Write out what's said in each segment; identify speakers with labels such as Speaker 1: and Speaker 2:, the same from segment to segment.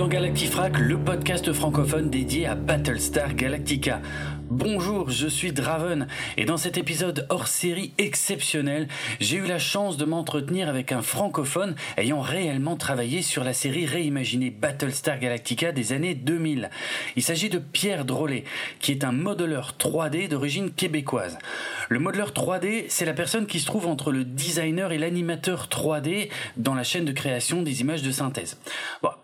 Speaker 1: dans Galactifrac, le podcast francophone dédié à Battlestar Galactica. Bonjour, je suis Draven et dans cet épisode hors série exceptionnel, j'ai eu la chance de m'entretenir avec un francophone ayant réellement travaillé sur la série réimaginée Battlestar Galactica des années 2000. Il s'agit de Pierre Drolet, qui est un modeleur 3D d'origine québécoise. Le modeleur 3D, c'est la personne qui se trouve entre le designer et l'animateur 3D dans la chaîne de création des images de synthèse.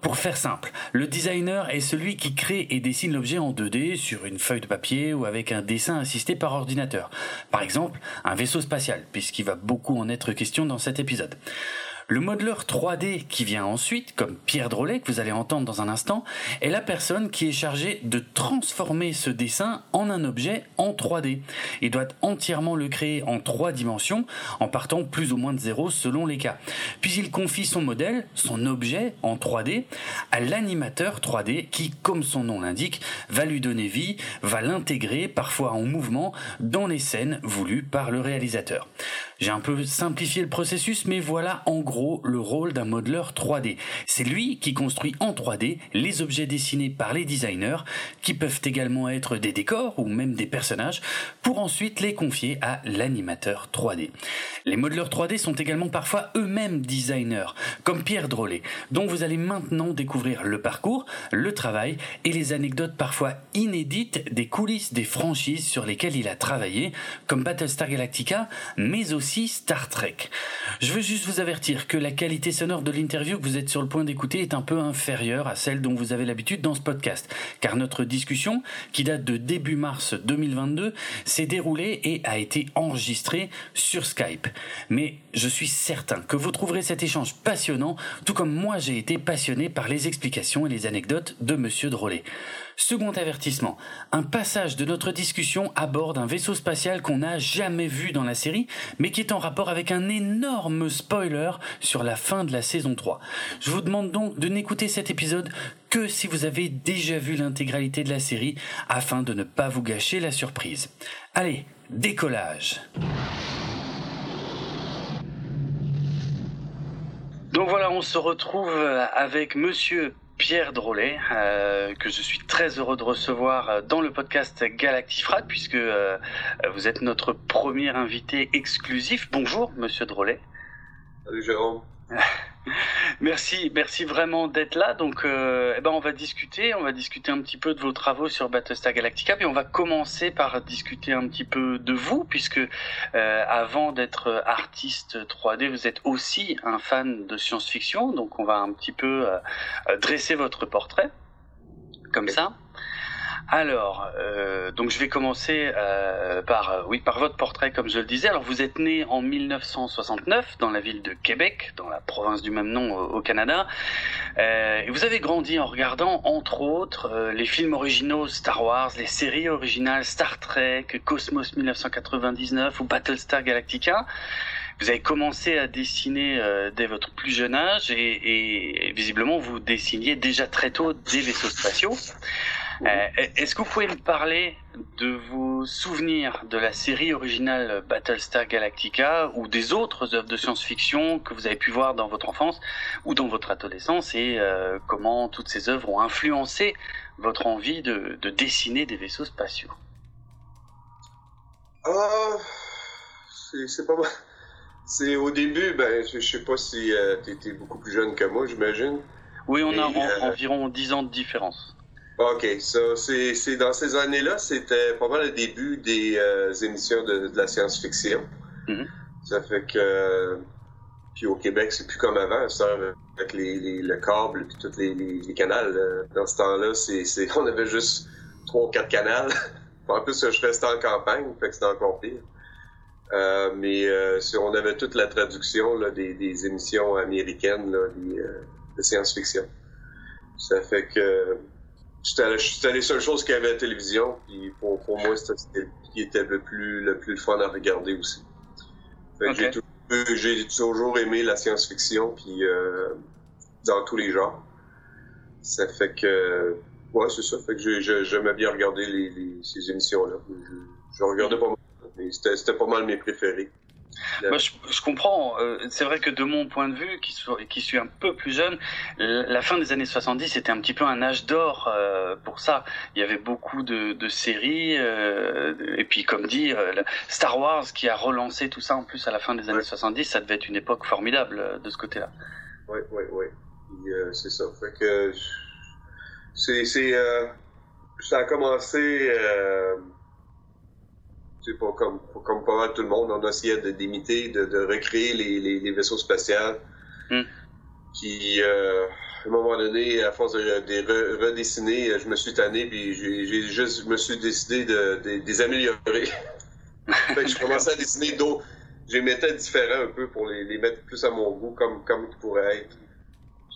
Speaker 1: Pour faire simple, le designer est celui qui crée et dessine l'objet en 2D sur une feuille de papier ou avec un dessin assisté par ordinateur. Par exemple, un vaisseau spatial, puisqu'il va beaucoup en être question dans cet épisode. Le modeleur 3D qui vient ensuite, comme Pierre Drolet que vous allez entendre dans un instant, est la personne qui est chargée de transformer ce dessin en un objet en 3D. Il doit entièrement le créer en trois dimensions, en partant plus ou moins de zéro selon les cas. Puis il confie son modèle, son objet en 3D, à l'animateur 3D qui, comme son nom l'indique, va lui donner vie, va l'intégrer, parfois en mouvement, dans les scènes voulues par le réalisateur. J'ai un peu simplifié le processus, mais voilà en gros le rôle d'un modeleur 3D. C'est lui qui construit en 3D les objets dessinés par les designers, qui peuvent également être des décors ou même des personnages, pour ensuite les confier à l'animateur 3D. Les modeleurs 3D sont également parfois eux-mêmes designers, comme Pierre Drolet, dont vous allez maintenant découvrir le parcours, le travail et les anecdotes parfois inédites des coulisses des franchises sur lesquelles il a travaillé, comme Battlestar Galactica, mais aussi Star Trek. Je veux juste vous avertir que la qualité sonore de l'interview que vous êtes sur le point d'écouter est un peu inférieure à celle dont vous avez l'habitude dans ce podcast, car notre discussion, qui date de début mars 2022, s'est déroulée et a été enregistrée sur Skype. Mais je suis certain que vous trouverez cet échange passionnant, tout comme moi j'ai été passionné par les explications et les anecdotes de Monsieur Drolet. Second avertissement, un passage de notre discussion aborde un vaisseau spatial qu'on n'a jamais vu dans la série, mais qui est en rapport avec un énorme spoiler sur la fin de la saison 3. Je vous demande donc de n'écouter cet épisode que si vous avez déjà vu l'intégralité de la série, afin de ne pas vous gâcher la surprise. Allez, décollage Donc voilà, on se retrouve avec monsieur Pierre Drolet, euh, que je suis très heureux de recevoir euh, dans le podcast Galactifrac, puisque euh, vous êtes notre premier invité exclusif. Bonjour, monsieur Drolet.
Speaker 2: Salut Jérôme.
Speaker 1: merci, merci vraiment d'être là. Donc, euh, eh ben, on va discuter, on va discuter un petit peu de vos travaux sur Battlestar Galactica, puis on va commencer par discuter un petit peu de vous, puisque euh, avant d'être artiste 3D, vous êtes aussi un fan de science-fiction. Donc, on va un petit peu euh, dresser votre portrait, comme ça. Alors, euh, donc je vais commencer euh, par euh, oui par votre portrait comme je le disais. Alors vous êtes né en 1969 dans la ville de Québec, dans la province du même nom au, Canada. Euh, et vous avez grandi en regardant entre autres euh, les films originaux Star Wars, les séries originales Star Trek, Cosmos 1999 ou Battlestar Galactica. Vous avez commencé à dessiner euh, dès votre plus jeune âge et, et visiblement vous dessiniez déjà très tôt des vaisseaux spatiaux. Euh, Est-ce que vous pouvez me parler de vos souvenirs de la série originale Battlestar Galactica ou des autres œuvres de science-fiction que vous avez pu voir dans votre enfance ou dans votre adolescence et euh, comment toutes ces œuvres ont influencé votre envie de, de dessiner des vaisseaux spatiaux?
Speaker 2: Ah, c'est pas mal. C'est au début, ben, je, sais pas si euh, t'étais beaucoup plus jeune que moi, j'imagine.
Speaker 1: Oui, on a en-
Speaker 2: euh,
Speaker 1: environ 10 ans de différence.
Speaker 2: Ok, ça, c'est c'est dans ces années-là, c'était pas mal le début des euh, émissions de, de la science-fiction.
Speaker 1: Mhm.
Speaker 2: Ça fait que, puis au Québec, c'est plus comme avant, ça, avec les, les, le câble puis tous les, les, les canals. dans ce temps-là, c'est c'est on avait juste trois ou quatre canals. en plus, je restais en campagne, fait que c'était encore pire. Euh, mais euh, si on avait toute la traduction là, des, des émissions américaines là, des, euh, de science-fiction. Ça fait que c'était les seules choses qu'il y avait à la télévision. Puis pour, pour moi, c'était ce qui était le plus, le plus fun à regarder aussi. Fait que
Speaker 1: Ok.
Speaker 2: j'ai toujours- aimé la science-fiction, puis euh, dans tous les genres. Ça fait que, ouais, c'est ça. Fait que j'ai- j'ai- j'aimais bien regarder les, les- ces émissions-là. Je, je regardais pas mal, mais c'était pas mal mes préférés.
Speaker 1: Moi, je, je, comprends. Euh, c'est vrai que de mon point de vue, qui, qui suis un peu plus jeune, la fin des années 70 c'était un petit peu un âge d'or euh, pour ça. Il y avait beaucoup de, de séries, euh, et puis comme dit, Star Wars qui a relancé tout ça en plus à la fin des années 70, ça devait être une époque formidable de ce côté-là.
Speaker 2: Oui, oui, oui. c'est ça. Fait que c'est, ça a commencé pas comme, comme pas mal tout le monde, on essayait d'imiter, de, de, recréer les, les, les vaisseaux spatials. Mm. Qui, euh, à un moment donné, à force de, de redessiner, je me suis tanné, puis j'ai juste, je me suis décidé de, de, les améliorer. je commençais à dessiner d'autres. J'ai mettais différents un peu pour les, les, mettre plus à mon goût, comme, comme ils pourraient être.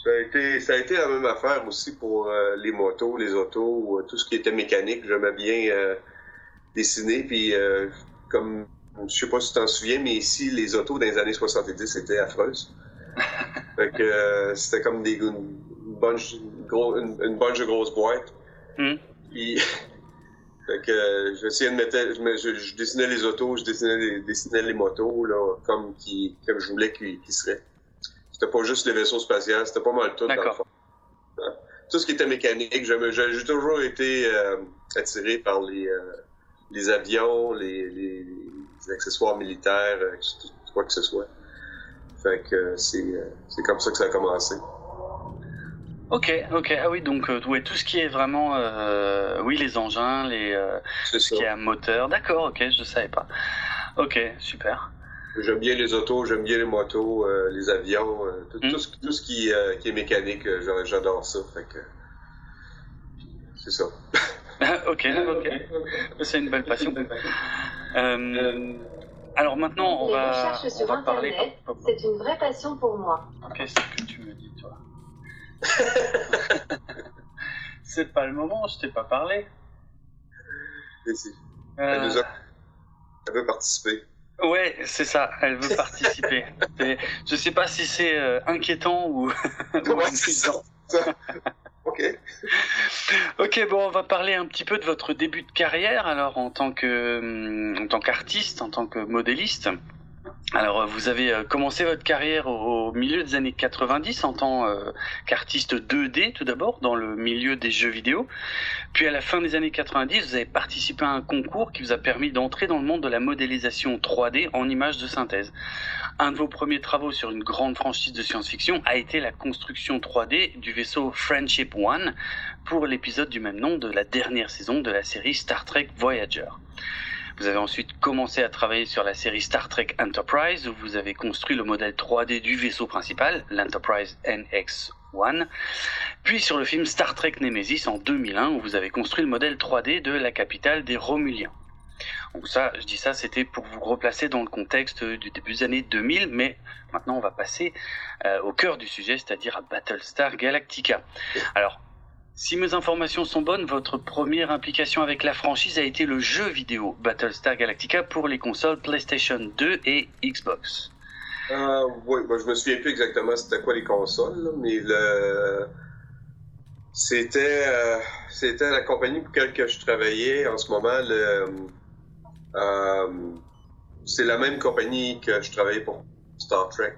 Speaker 2: Ça a, été, ça a été la même affaire aussi pour euh, les motos, les autos, euh, tout ce qui était mécanique. J'aimais bien euh, dessiné. Puis, euh, comme, je sais pas si tu t'en souviens, mais ici, les autos dans les années 70 étaient affreuses. fait que euh, c'était comme des, une, bunch, gros, une, une bunch de grosses boîtes. Mm. Puis, fait que euh, j'essayais de mettre, je, je, dessinais les autos, je dessinais les, dessinais les motos, là, comme, qui, comme je voulais qu'ils qu seraient. C'était pas juste les vaisseaux spatials, c'était pas mal tout dans le fond. Tout ce qui était mécanique, j'ai toujours été euh, attiré par les, euh, les avions, les, les, les accessoires militaires, euh, quoi que ce soit. Fait que c'est, euh, c'est comme ça que ça a commencé.
Speaker 1: Ok, ok. Ah oui, donc euh, ouais, tout ce qui est vraiment, euh, oui, les engins, les, euh, tout ce qui est un moteur. D'accord, ok, je savais pas. Ok, super.
Speaker 2: J'aime bien les autos, j'aime bien les motos, euh, les avions, tout, mm. tout, ce, tout, ce, qui, qui est mécanique, j'adore ça. Fait que c'est ça.
Speaker 1: ok, ok. C'est une belle passion. Euh, alors maintenant, on va, on va parler.
Speaker 3: C'est une vraie passion pour moi.
Speaker 1: Qu'est-ce que tu me dis, toi C'est pas le moment, je t'ai pas parlé.
Speaker 2: Et si. Euh... Elle, elle veut participer.
Speaker 1: Ouais, c'est ça, elle veut participer. je sais pas si c'est euh, inquiétant ou, ou
Speaker 2: ça. Ok.
Speaker 1: ok, bon, on va parler un petit peu de votre début de carrière, alors en tant que, en tant qu'artiste, en tant que modéliste. Alors, vous avez euh, commencé votre carrière au milieu des années 90 en tant euh, qu'artiste 2D tout d'abord dans le milieu des jeux vidéo. Puis à la fin des années 90, vous avez participé à un concours qui vous a permis d'entrer dans le monde de la modélisation 3D en images de synthèse. Un de vos premiers travaux sur une grande franchise de science-fiction a été la construction 3D du vaisseau Friendship One pour l'épisode du même nom de la dernière saison de la série Star Trek Voyager. Vous avez ensuite commencé à travailler sur la série Star Trek Enterprise, où vous avez construit le modèle 3D du vaisseau principal, l'Enterprise NX-1, puis sur le film Star Trek Nemesis en 2001, où vous avez construit le modèle 3D de la capitale des Romuliens. Donc ça, je dis ça, c'était pour vous replacer dans le contexte du début des années 2000, mais maintenant on va passer euh, au cœur du sujet, c'est-à-dire à Battlestar Galactica. Alors, si mes informations sont bonnes, votre première implication avec la franchise a été le jeu vidéo Battlestar Galactica pour les consoles PlayStation 2 et Xbox.
Speaker 2: Euh, oui, moi, je me souviens plus exactement c'était quoi les consoles, mais le... c'était euh, c'était la compagnie pour laquelle je travaillais en ce moment. Euh, c'est la même compagnie que je travaillais pour Star Trek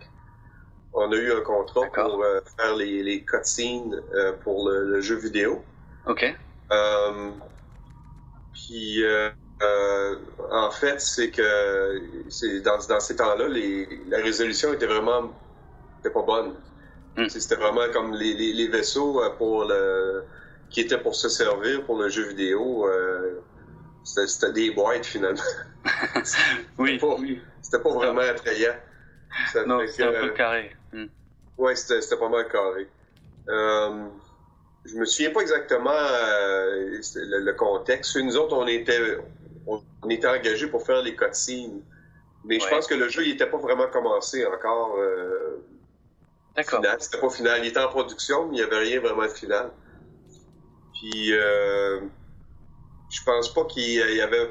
Speaker 2: on a eu un contrat pour euh, faire les, les cutscenes euh, pour le, le, jeu vidéo.
Speaker 1: OK.
Speaker 2: Euh, puis, en fait, c'est que c'est dans, dans ces temps-là, la résolution était vraiment était pas bonne. Mm. C'était vraiment comme les, les, les, vaisseaux pour le qui étaient pour se servir pour le jeu vidéo. c'était des boîtes finalement.
Speaker 1: oui.
Speaker 2: C'était pas, pas vraiment attrayant.
Speaker 1: non, c'était un peu carré.
Speaker 2: Ouais, c'était pas mal carré. Euh, je me souviens pas exactement euh, le, contexte. Nous autres, on était, on, était engagés pour faire les cutscenes. Mais je pense que le jeu, il était pas vraiment commencé encore. Euh,
Speaker 1: D'accord.
Speaker 2: C'était pas final. Il était en production, mais il n'y avait rien vraiment de final. Puis, euh, je pense pas qu'il y avait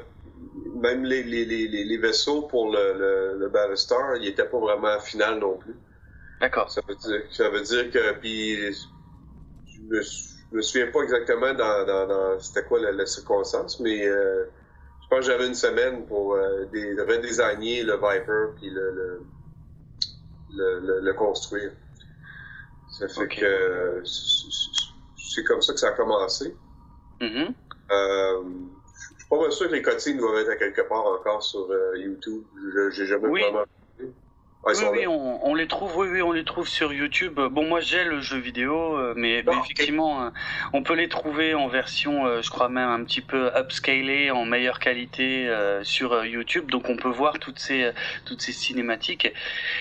Speaker 2: même les, les, les, les, vaisseaux pour le, le, le Battlestar, il était pas vraiment final non plus.
Speaker 1: D'accord.
Speaker 2: Ça veut dire, ça veut dire que, puis, je me, je me souviens pas exactement dans, dans, dans c'était quoi la, la, circonstance, mais euh, je pense que j'avais une semaine pour euh, des, redesigner le Viper puis le, le, le, construire. Ça fait que c'est comme ça que ça a commencé.
Speaker 1: Mm-hmm.
Speaker 2: euh, je suis pas sûr que les cotines doivent être à quelque part encore sur euh, YouTube. J'ai jamais vraiment
Speaker 1: oui, oui, on, les trouve, oui, oui, on les trouve sur YouTube. Bon, moi j'ai le jeu vidéo, euh, mais, effectivement, euh, on peut les trouver en version, euh, je crois même un petit peu upscalée, en meilleure qualité sur YouTube. Donc on peut voir toutes ces toutes ces cinématiques.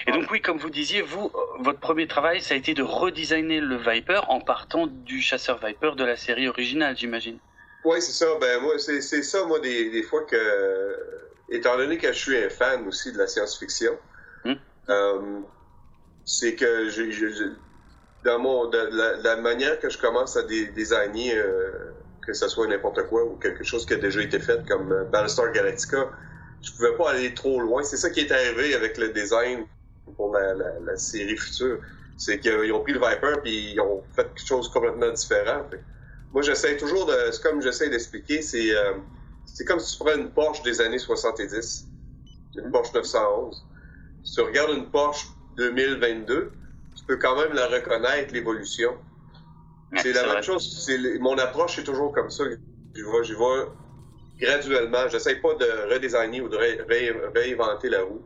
Speaker 1: Et donc oui, comme vous disiez, vous, votre premier travail, ça a été de redesigner le Viper en partant du chasseur Viper de la série originale, j'imagine.
Speaker 2: Oui, c'est ça. Ben moi, c'est ça, moi, des, des fois que, étant donné que je suis un fan aussi de la science-fiction. Euh, c'est que dans mon, de la, manière que je commence à designer, euh, que ce soit n'importe quoi ou quelque chose qui a déjà été fait comme euh, Battlestar Galactica, je pouvais pas aller trop loin. C'est ça qui est arrivé avec le design pour la, série future. C'est qu'ils ont pris le Viper puis ils ont fait quelque chose complètement différent. moi, j'essaie toujours de, c'est comme j'essaie d'expliquer, c'est c'est comme si tu prends une Porsche des années 70, une Porsche 911 si tu regardes une Porsche 2022, tu peux quand même la reconnaître, l'évolution. C'est la même chose. mon approche est toujours comme ça. Je vois, je vois graduellement. J'essaie pas de redesigner ou de réinventer la roue.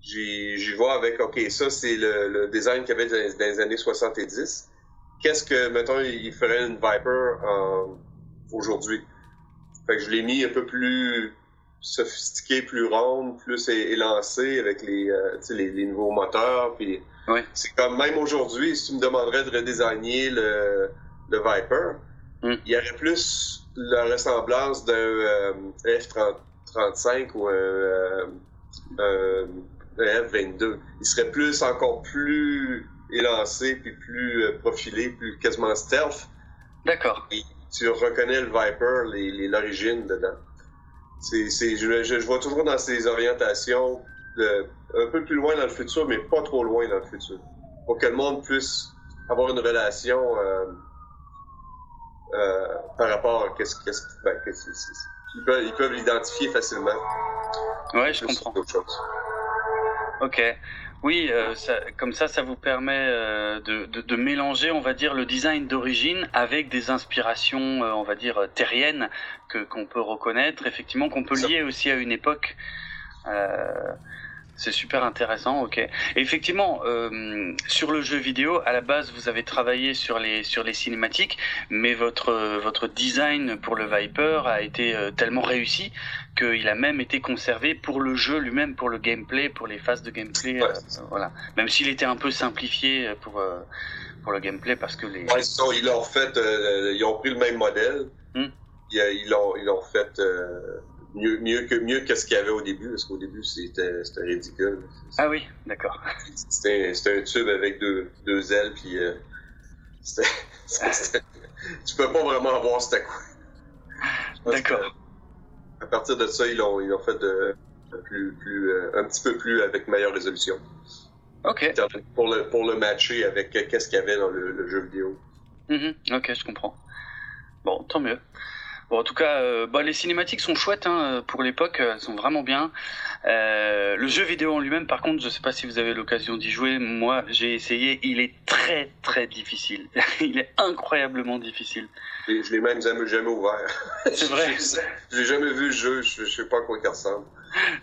Speaker 2: J'y vois avec, OK, ça, c'est le, design qu'il y avait dans, les années 70. Qu'est-ce que, mettons, il ferait une Viper aujourd'hui? Fait que je l'ai mis un peu plus sophistiqué, plus ronde, plus élancée avec les, euh, les, les, nouveaux moteurs. Puis c'est comme même aujourd'hui, si tu me demanderais de redesigner le, le Viper, hmm. il y aurait plus la ressemblance d'un euh, F-35 ou un, euh, F-22. Il serait plus encore plus élancé puis plus profilé, plus quasiment stealth.
Speaker 1: D'accord.
Speaker 2: tu reconnais le Viper, l'origine dedans. C'est, c'est, je, je, vois toujours dans ces orientations de, un peu plus loin dans le futur, mais pas trop loin dans le futur. Pour que le monde puisse avoir une relation euh, euh, par rapport à qu'est-ce, qu'est-ce ben, ils peuvent, ils peuvent l'identifier facilement.
Speaker 1: Ouais, je comprends. Ok. Oui, euh, ça, comme ça, ça vous permet euh, de, de, de, mélanger, on va dire, le design d'origine avec des inspirations, euh, on va dire, terriennes que qu'on peut reconnaître, effectivement, qu'on peut lier aussi à une époque. C'est super intéressant, ok. effectivement, euh, sur le jeu vidéo, à la base, vous avez travaillé sur les sur les cinématiques, mais votre votre design pour le Viper a été euh, tellement réussi qu'il a même été conservé pour le jeu lui-même, pour le gameplay, pour les phases de gameplay, euh, voilà. Même s'il était un peu simplifié pour pour le gameplay, parce que les.
Speaker 2: Ouais, ça, ils l'ont fait, ils ont pris le même modèle. Hmm. Ils l'ont ils l'ont fait mieux, mieux que mieux que ce qu'il y avait au début, parce qu'au début c'était ridicule.
Speaker 1: Ah oui, d'accord.
Speaker 2: C'était un tube avec deux, deux ailes, puis euh, tu peux pas vraiment voir c'était quoi.
Speaker 1: D'accord.
Speaker 2: À partir de ça, ils l'ont ils ont fait de, plus plus euh, un petit peu plus avec meilleure résolution.
Speaker 1: Ok.
Speaker 2: Pour le pour le matcher avec qu'est-ce qu'il y avait dans le, jeu vidéo.
Speaker 1: Mm-hmm. Ok, je comprends. Bon, tant mieux. Bon, en tout cas, euh, bah, les cinématiques sont chouettes hein, pour l'époque, elles sont vraiment bien. Euh, le jeu vidéo en lui-même, par contre, je sais pas si vous avez l'occasion d'y jouer. Moi, j'ai essayé. Il est très très difficile. il est incroyablement difficile.
Speaker 2: je l'ai même jamais, jamais ouvert.
Speaker 1: C'est vrai.
Speaker 2: J'ai jamais vu le jeu. Je, sais pas à quoi il ressemble.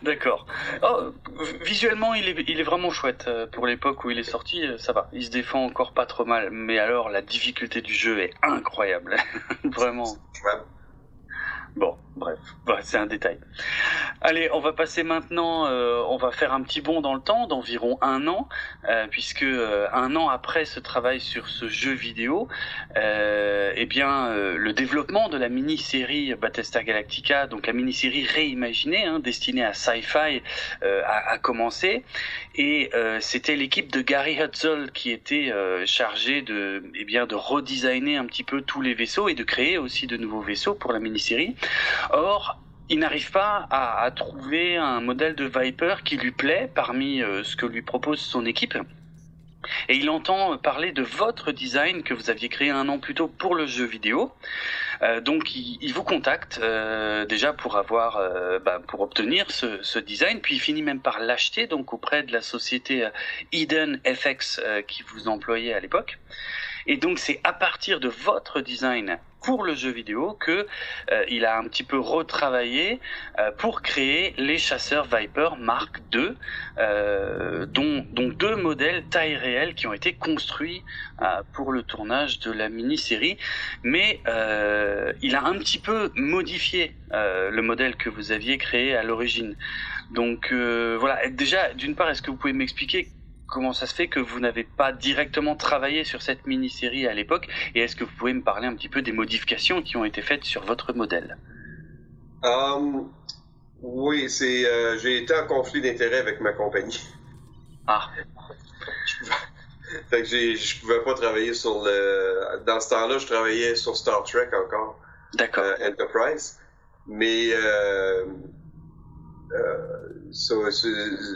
Speaker 1: D'accord. Oh, visuellement, il est, il est vraiment chouette. Euh, pour l'époque où il est sorti, euh, ça va. Il se défend encore pas trop mal. Mais alors, la difficulté du jeu est incroyable. Vraiment. Bon, bref, c'est un détail. Allez, on va passer maintenant, euh, on va faire un petit bond dans le temps d'environ un an, euh, puisque euh, un an après ce travail sur ce jeu vidéo, eh bien, le développement de la mini-série Battlestar Galactica, donc la mini-série réimaginée, hein, destinée à sci-fi, a, a, commencé, et c'était l'équipe de Gary Hutzel qui était chargée de, eh bien, de redesigner un petit peu tous les vaisseaux et de créer aussi de nouveaux vaisseaux pour la mini-série. Or, il n'arrive pas à, trouver un modèle de Viper qui lui plaît parmi euh, ce que lui propose son équipe. Et il entend parler de votre design que vous aviez créé un an plus tôt pour le jeu vidéo. Euh, donc il, vous contacte euh, déjà pour avoir, euh, bah, pour obtenir ce, ce, design, puis il finit même par l'acheter donc auprès de la société Eden FX qui vous employait à l'époque. Et donc c'est à partir de votre design pour le jeu vidéo que euh, il a un petit peu retravaillé euh, pour créer les chasseurs Viper Mark II, euh, dont, dont, deux modèles taille réelle qui ont été construits pour le tournage de la mini-série. Mais il a un petit peu modifié le modèle que vous aviez créé à l'origine. Donc voilà, déjà, d'une part, est-ce que vous pouvez m'expliquer comment ça se fait que vous n'avez pas directement travaillé sur cette mini-série à l'époque Et est-ce que vous pouvez me parler un petit peu des modifications qui ont été faites sur votre modèle?
Speaker 2: Um, Oui, c'est euh, j'ai été en conflit d'intérêt avec ma compagnie.
Speaker 1: Ah.
Speaker 2: fait que je pouvais pas travailler sur le. Dans ce temps-là, je travaillais sur Star Trek encore.
Speaker 1: D'accord.
Speaker 2: Euh, Enterprise. Mais euh,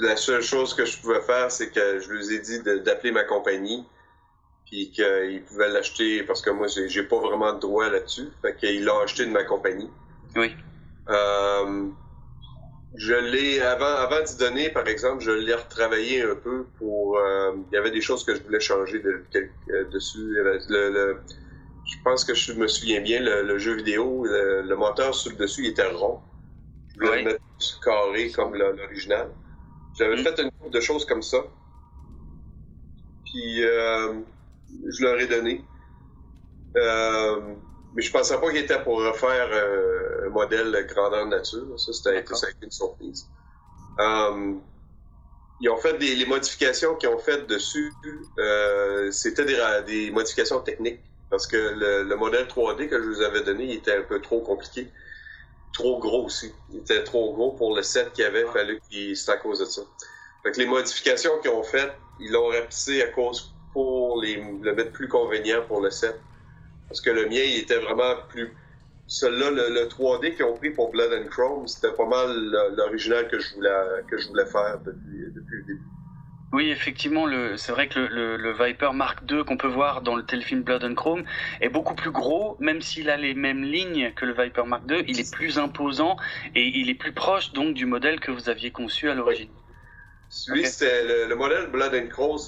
Speaker 2: la seule chose que je pouvais faire, c'est que je lui ai dit d'appeler ma compagnie, puis qu'ils pouvaient l'acheter parce que moi, j'ai pas vraiment de droit là-dessus. Fait qu'ils l'ont acheté de ma compagnie.
Speaker 1: Oui.
Speaker 2: Euh, je l'ai avant avant d'y donner, par exemple, je l'ai retravaillé un peu pour. Euh, il y avait des choses que je voulais changer de, euh, dessus. je pense que je me souviens bien, le, jeu vidéo, le, moteur sur le dessus, il était rond. Carré comme l'original. J'avais mm. fait une couple de choses comme ça. Puis euh, je leur ai donné. Euh, mais je pensais pas qu'il était pour refaire euh, un modèle grandeur nature. Ça, c'était une surprise. ils ont fait des les modifications qu'ils ont faites dessus. c'était des, des, modifications techniques parce que le, le, modèle 3D que je vous avais donné il était un peu trop compliqué trop gros aussi. Il était trop gros pour le set qu'il y avait, qu'il c'est à cause de ça. Fait que les modifications qu'ils ont faites, ils l'ont rapetissé à cause pour les, le mettre plus convenient pour le set. Parce que le mien, il était vraiment plus. Celui-là, le, 3D qu'ils ont pris pour Blood and Chrome, c'était pas mal l'original que je voulais que je voulais faire depuis, depuis le début.
Speaker 1: Oui, effectivement, c'est vrai que le, Viper Mark II qu'on peut voir dans le téléfilm Blood and Chrome est beaucoup plus gros, même s'il a les mêmes lignes que le Viper Mark II, il est plus imposant et il est plus proche donc du modèle que vous aviez conçu à l'origine.
Speaker 2: Celui, c'était le, modèle Blood and Chrome,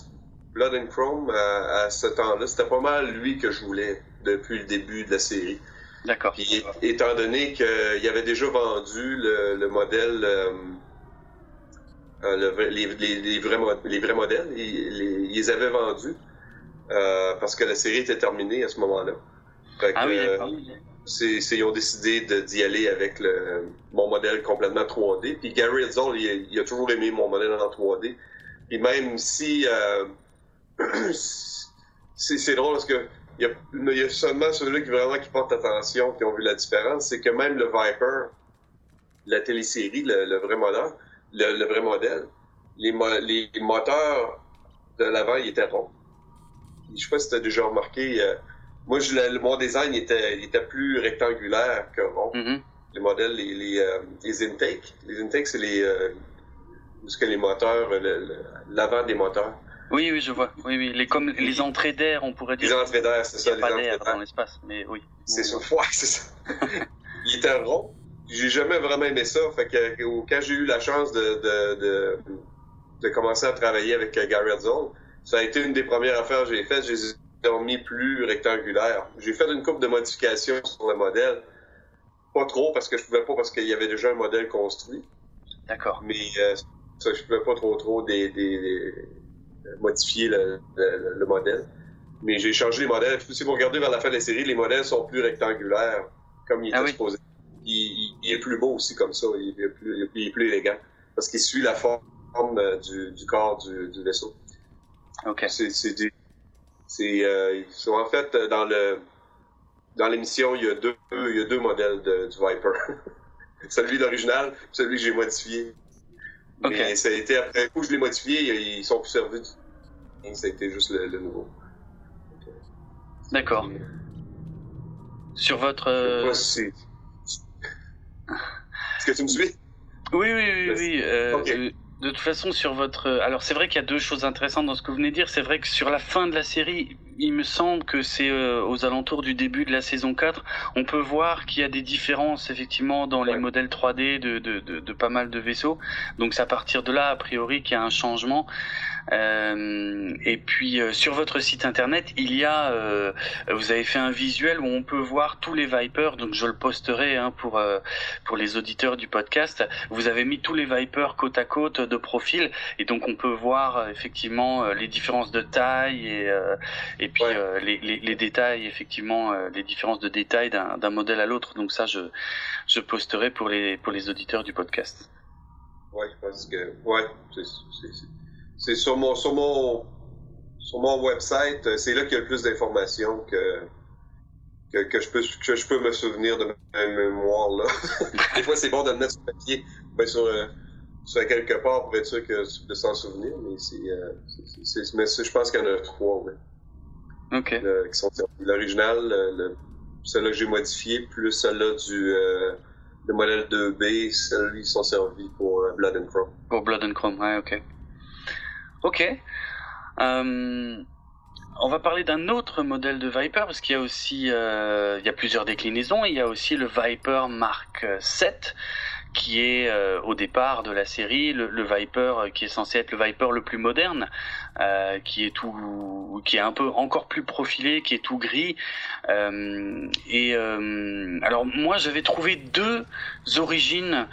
Speaker 2: Blood and Chrome à, ce temps-là, c'était pas mal lui que je voulais depuis le début de la série.
Speaker 1: D'accord.
Speaker 2: Puis étant donné qu'il avait déjà vendu le, modèle euh, euh, les, les, vrais, les vrais modèles. Ils, les avaient vendus euh, parce que la série était terminée à ce moment-là.
Speaker 1: Ah oui,
Speaker 2: euh, c'est, ils ont décidé d'y aller avec le, mon modèle complètement 3D. Puis Gary Edzoll, il, a toujours aimé mon modèle en 3D. Et même si c'est, drôle parce que il y, a, seulement ceux-là qui vraiment qui portent attention, qui ont vu la différence, c'est que même le Viper, la télésérie, le, le vrai modèle, le, vrai modèle, les, les moteurs de l'avant, ils étaient ronds. Je sais pas si tu as déjà remarqué, euh, moi, je, mon design était, il était plus rectangulaire que rond.
Speaker 1: Mm-hmm.
Speaker 2: Les modèles, les, les, euh, les intakes, les intakes, c'est les, euh, que les moteurs, l'avant des moteurs.
Speaker 1: Oui, oui, je vois. Oui, oui, les, comme les entrées d'air, on pourrait dire.
Speaker 2: Les entrées d'air, c'est ça.
Speaker 1: Il n'y a pas d'air dans l'espace, mais oui.
Speaker 2: C'est ça. Ouais, c'est ça. il était rond j'ai jamais vraiment aimé ça. Fait que quand j'ai eu la chance de, de, de, de, commencer à travailler avec euh, Gary Zoll, ça a été une des premières affaires que j'ai faites. J'ai mis plus rectangulaire. J'ai fait une couple de modifications sur le modèle. Pas trop parce que je pouvais pas parce qu'il y avait déjà un modèle construit.
Speaker 1: D'accord.
Speaker 2: Mais euh, ça, je pouvais pas trop trop des, des, modifier le, le, modèle. Mais j'ai changé les modèles. Si vous regardez vers la fin de la série, les modèles sont plus rectangulaires, comme ils ah étaient oui il, est plus beau aussi comme ça. Il est plus, il est plus élégant. Parce qu'il suit la forme euh, du, du corps du, du, vaisseau.
Speaker 1: OK.
Speaker 2: C'est, euh, en fait dans le dans l'émission il y a deux il y a deux modèles de, du Viper. celui d'original, celui que j'ai modifié. Okay. Mais ça a été après coup je l'ai modifié, ils sont plus servis. Et ça a été juste le, nouveau.
Speaker 1: D'accord. Sur votre. Euh...
Speaker 2: Est-ce que tu me suis?
Speaker 1: Oui, oui, oui, oui. Euh, de toute façon, sur votre. Alors, c'est vrai qu'il y a deux choses intéressantes dans ce que vous venez de dire. C'est vrai que sur la fin de la série, il me semble que c'est euh, aux alentours du début de la saison 4, on peut voir qu'il y a des différences, effectivement, dans les modèles 3D de, de, de, de, pas mal de vaisseaux. Donc, c'est à partir de là, a priori, qu'il y a un changement. Euh, et puis euh, sur votre site internet, il y a, euh, vous avez fait un visuel où on peut voir tous les Vipers. Donc je le posterai hein, pour pour les auditeurs du podcast. Vous avez mis tous les Vipers côte à côte de profil, et donc on peut voir effectivement les différences de taille et et puis les, les, les, détails effectivement les différences de détail d'un modèle à l'autre. Donc ça je je posterai pour les pour les auditeurs du podcast.
Speaker 2: Ouais, parce que ouais, c'est sur mon, sur mon, sur mon website, euh, c'est là qu'il y a le plus d'informations que, que, que, je peux, que je peux me souvenir de ma mémoire, là. Des fois, c'est bon de le mettre sur papier, ben, sur, euh, sur quelque part pour être sûr que, de s'en souvenir, mais c'est, euh, mais je pense qu'il y en a trois, oui.
Speaker 1: OK.
Speaker 2: qui sont l'original, le, celle-là que j'ai modifié, plus celle-là du, euh, le modèle 2B, celles-là, ils sont servis pour Blood and Chrome.
Speaker 1: Pour Blood and Chrome, ouais, ok. Ok. Euh, on va parler d'un autre modèle de Viper parce qu'il y a aussi, euh, il y a plusieurs déclinaisons. Il y a aussi le Viper Mark 7 qui est euh, au départ de la série le, Viper qui est censé être le Viper le plus moderne, euh, qui est tout, qui est un peu encore plus profilé, qui est tout gris. Euh, et alors moi j'avais trouvé deux origines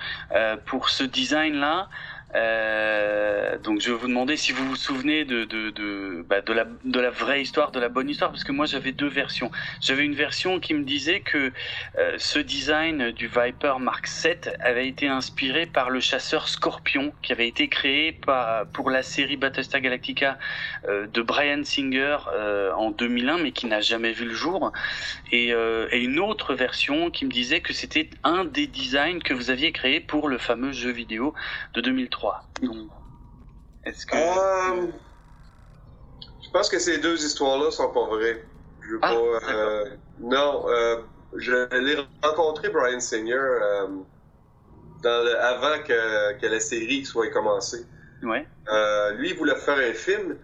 Speaker 1: pour ce design là. Euh, donc je vais vous demander si vous vous souvenez de de de, bah, de la de la vraie histoire, de la bonne histoire, parce que moi j'avais deux versions. J'avais une version qui me disait que euh, ce design du Viper Mark 7 avait été inspiré par le chasseur Scorpion qui avait été créé par pour la série Battlestar Galactica euh, de Brian Singer en 2001, mais qui n'a jamais vu le jour. Et, et une autre version qui me disait que c'était un des designs que vous aviez créé pour le fameux jeu vidéo de 2003
Speaker 2: est-ce que. Euh, je pense que ces deux histoires-là sont pas vraies. Je veux ah, pas. Euh, non, euh, je l'ai rencontré, Brian Singer, dans le, avant que, que, la série soit commencée.
Speaker 1: Ouais.
Speaker 2: lui, il voulait faire un film,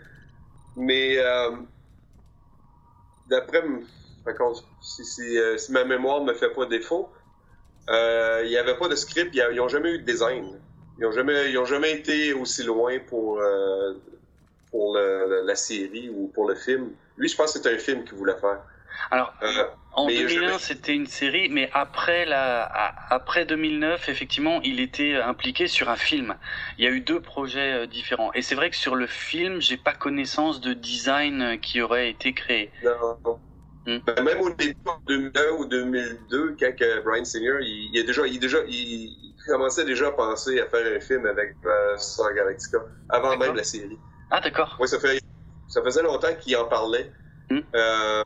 Speaker 2: mais d'après. Si, si, si, ma mémoire me fait pas défaut, il n'y avait pas de script, ils n'ont jamais eu de design. Ils n'ont jamais, ils ont jamais été aussi loin pour, euh, pour la série ou pour le film. Lui, je pense que c'était un film qu'il voulait faire.
Speaker 1: Alors, euh, en 2001, c'était une série, mais après, la, après 2009, effectivement, il était impliqué sur un film. Il y a eu deux projets euh, différents. Et c'est vrai que sur le film, j'ai pas connaissance de design qui aurait été créé.
Speaker 2: Non, ben, même au début, 2001 ou 2002, quand Brian Singer, il, il, est déjà, il, déjà, il, commençait déjà à penser à faire un film avec euh, Star Galactica, avant même la série.
Speaker 1: Ah, d'accord.
Speaker 2: Oui, ça, fait, ça faisait longtemps qu'il en parlait. Hmm. Euh,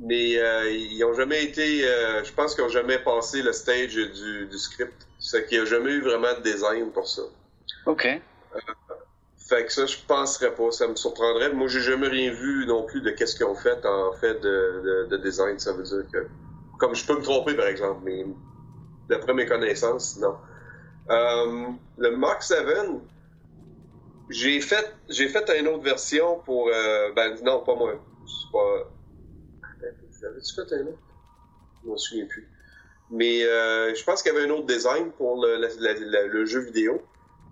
Speaker 2: mais euh, ils ont jamais été, euh, je pense qu'ils ont jamais passé le stage du, du script. C'est qu'il n'y a jamais eu vraiment de design pour ça.
Speaker 1: OK.
Speaker 2: Euh, fait que ça, je penserais pas. Ça me surprendrait. Moi, j'ai jamais rien vu non plus de qu'est-ce qu'ils ont fait en fait de, de, de, design. Ça veut dire que, comme je peux me tromper par exemple, mais d'après mes connaissances, non. Euh, le Mark 7, j'ai fait, j'ai fait une autre version pour, euh, ben non, pas moi. C'est pas. J'avais-tu fait un autre? Je m'en souviens plus. Mais euh, je pense qu'il y avait un autre design pour le, jeu vidéo.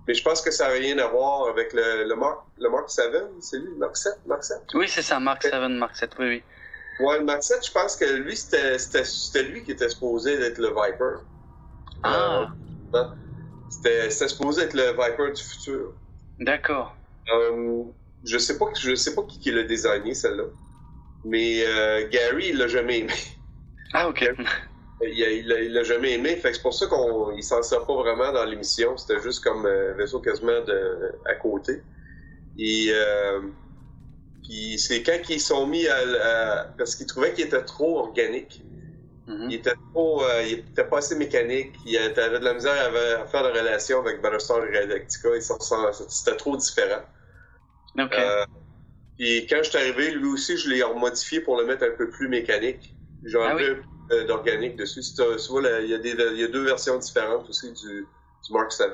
Speaker 2: Mais je pense que ça n'a rien à voir avec le, le, Mark, le Mark 7, c'est lui, Mark 7, Mark 7?
Speaker 1: Oui, c'est ça, Mark 7, Mark 7, oui, oui.
Speaker 2: Ouais, le Mark 7, je pense que lui, c'était lui qui était supposé être le Viper.
Speaker 1: Ah.
Speaker 2: Euh, c'était supposé être le Viper du futur.
Speaker 1: D'accord.
Speaker 2: Euh, je sais pas, je sais pas qui, qui l'a designé celle-là, mais euh, Gary il l'a jamais aimé.
Speaker 1: Ah ok.
Speaker 2: Il, il, l'a jamais aimé, fait que c'est pour ça qu'on s'en sert pas vraiment dans l'émission. C'était juste comme un vaisseau quasiment de, à côté. Et euh, puis c'est quand ils sont mis à, parce qu'ils trouvaient qu'il était trop organique. Mm-hmm. Il était trop, euh, il était pas assez mécanique. Il avait de la misère à, faire de relation avec Battlestar Galactica. C'était trop différent.
Speaker 1: Okay. Euh,
Speaker 2: puis quand je suis arrivé, lui aussi, je l'ai remodifié pour le mettre un peu plus mécanique. J'ai un peu euh, d'organique dessus. tu vois, il, y a des, il y a deux versions différentes aussi du, du Mark 7.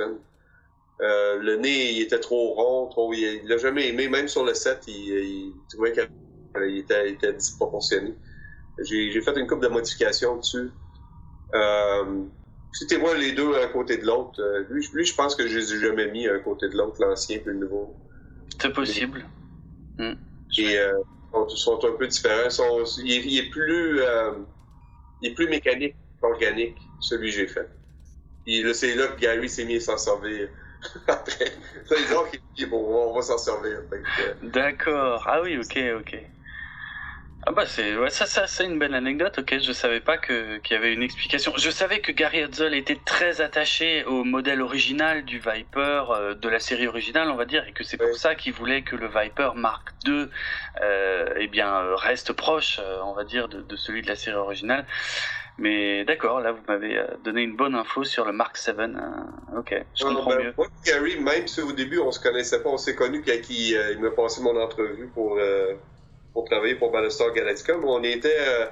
Speaker 2: Euh, le nez, il était trop rond, trop, il l'a jamais aimé. Même sur le set, il, il trouvait qu'il était, il était disproportionné. J'ai fait une coupe de modifications dessus. Euh, c'était moi les deux à côté de l'autre. Euh, lui, lui, je pense que je les ai jamais mis à côté de l'autre, l'ancien puis le nouveau.
Speaker 1: C'est possible.
Speaker 2: Et euh, ils sont un peu différents. Sont, il, est plus, euh, il est plus mécanique qu'organique, celui que j'ai fait. C'est là que Gary s'est mis à s'en servir. Après, ils bon, on va s'en servir.
Speaker 1: D'accord. Ah oui, ok, ok. Ah bah c'est ouais, ça, ça c'est une belle anecdote. Ok, je savais pas que qu'il y avait une explication. Je savais que Gary Hudson était très attaché au modèle original du Viper euh, de la série originale, on va dire, et que c'est pour ça qu'il voulait que le Viper Mark II, euh, eh bien, euh, reste proche, euh, on va dire, de, de, celui de la série originale. Mais d'accord, là vous m'avez donné une bonne info sur le Mark 7. ok, je comprends ben, mieux.
Speaker 2: Moi, Gary, même si au début on se connaissait pas, on s'est connu quand il, il m'a passé mon entrevue pour pour travailler pour Battlestar Galactica, mais on était euh,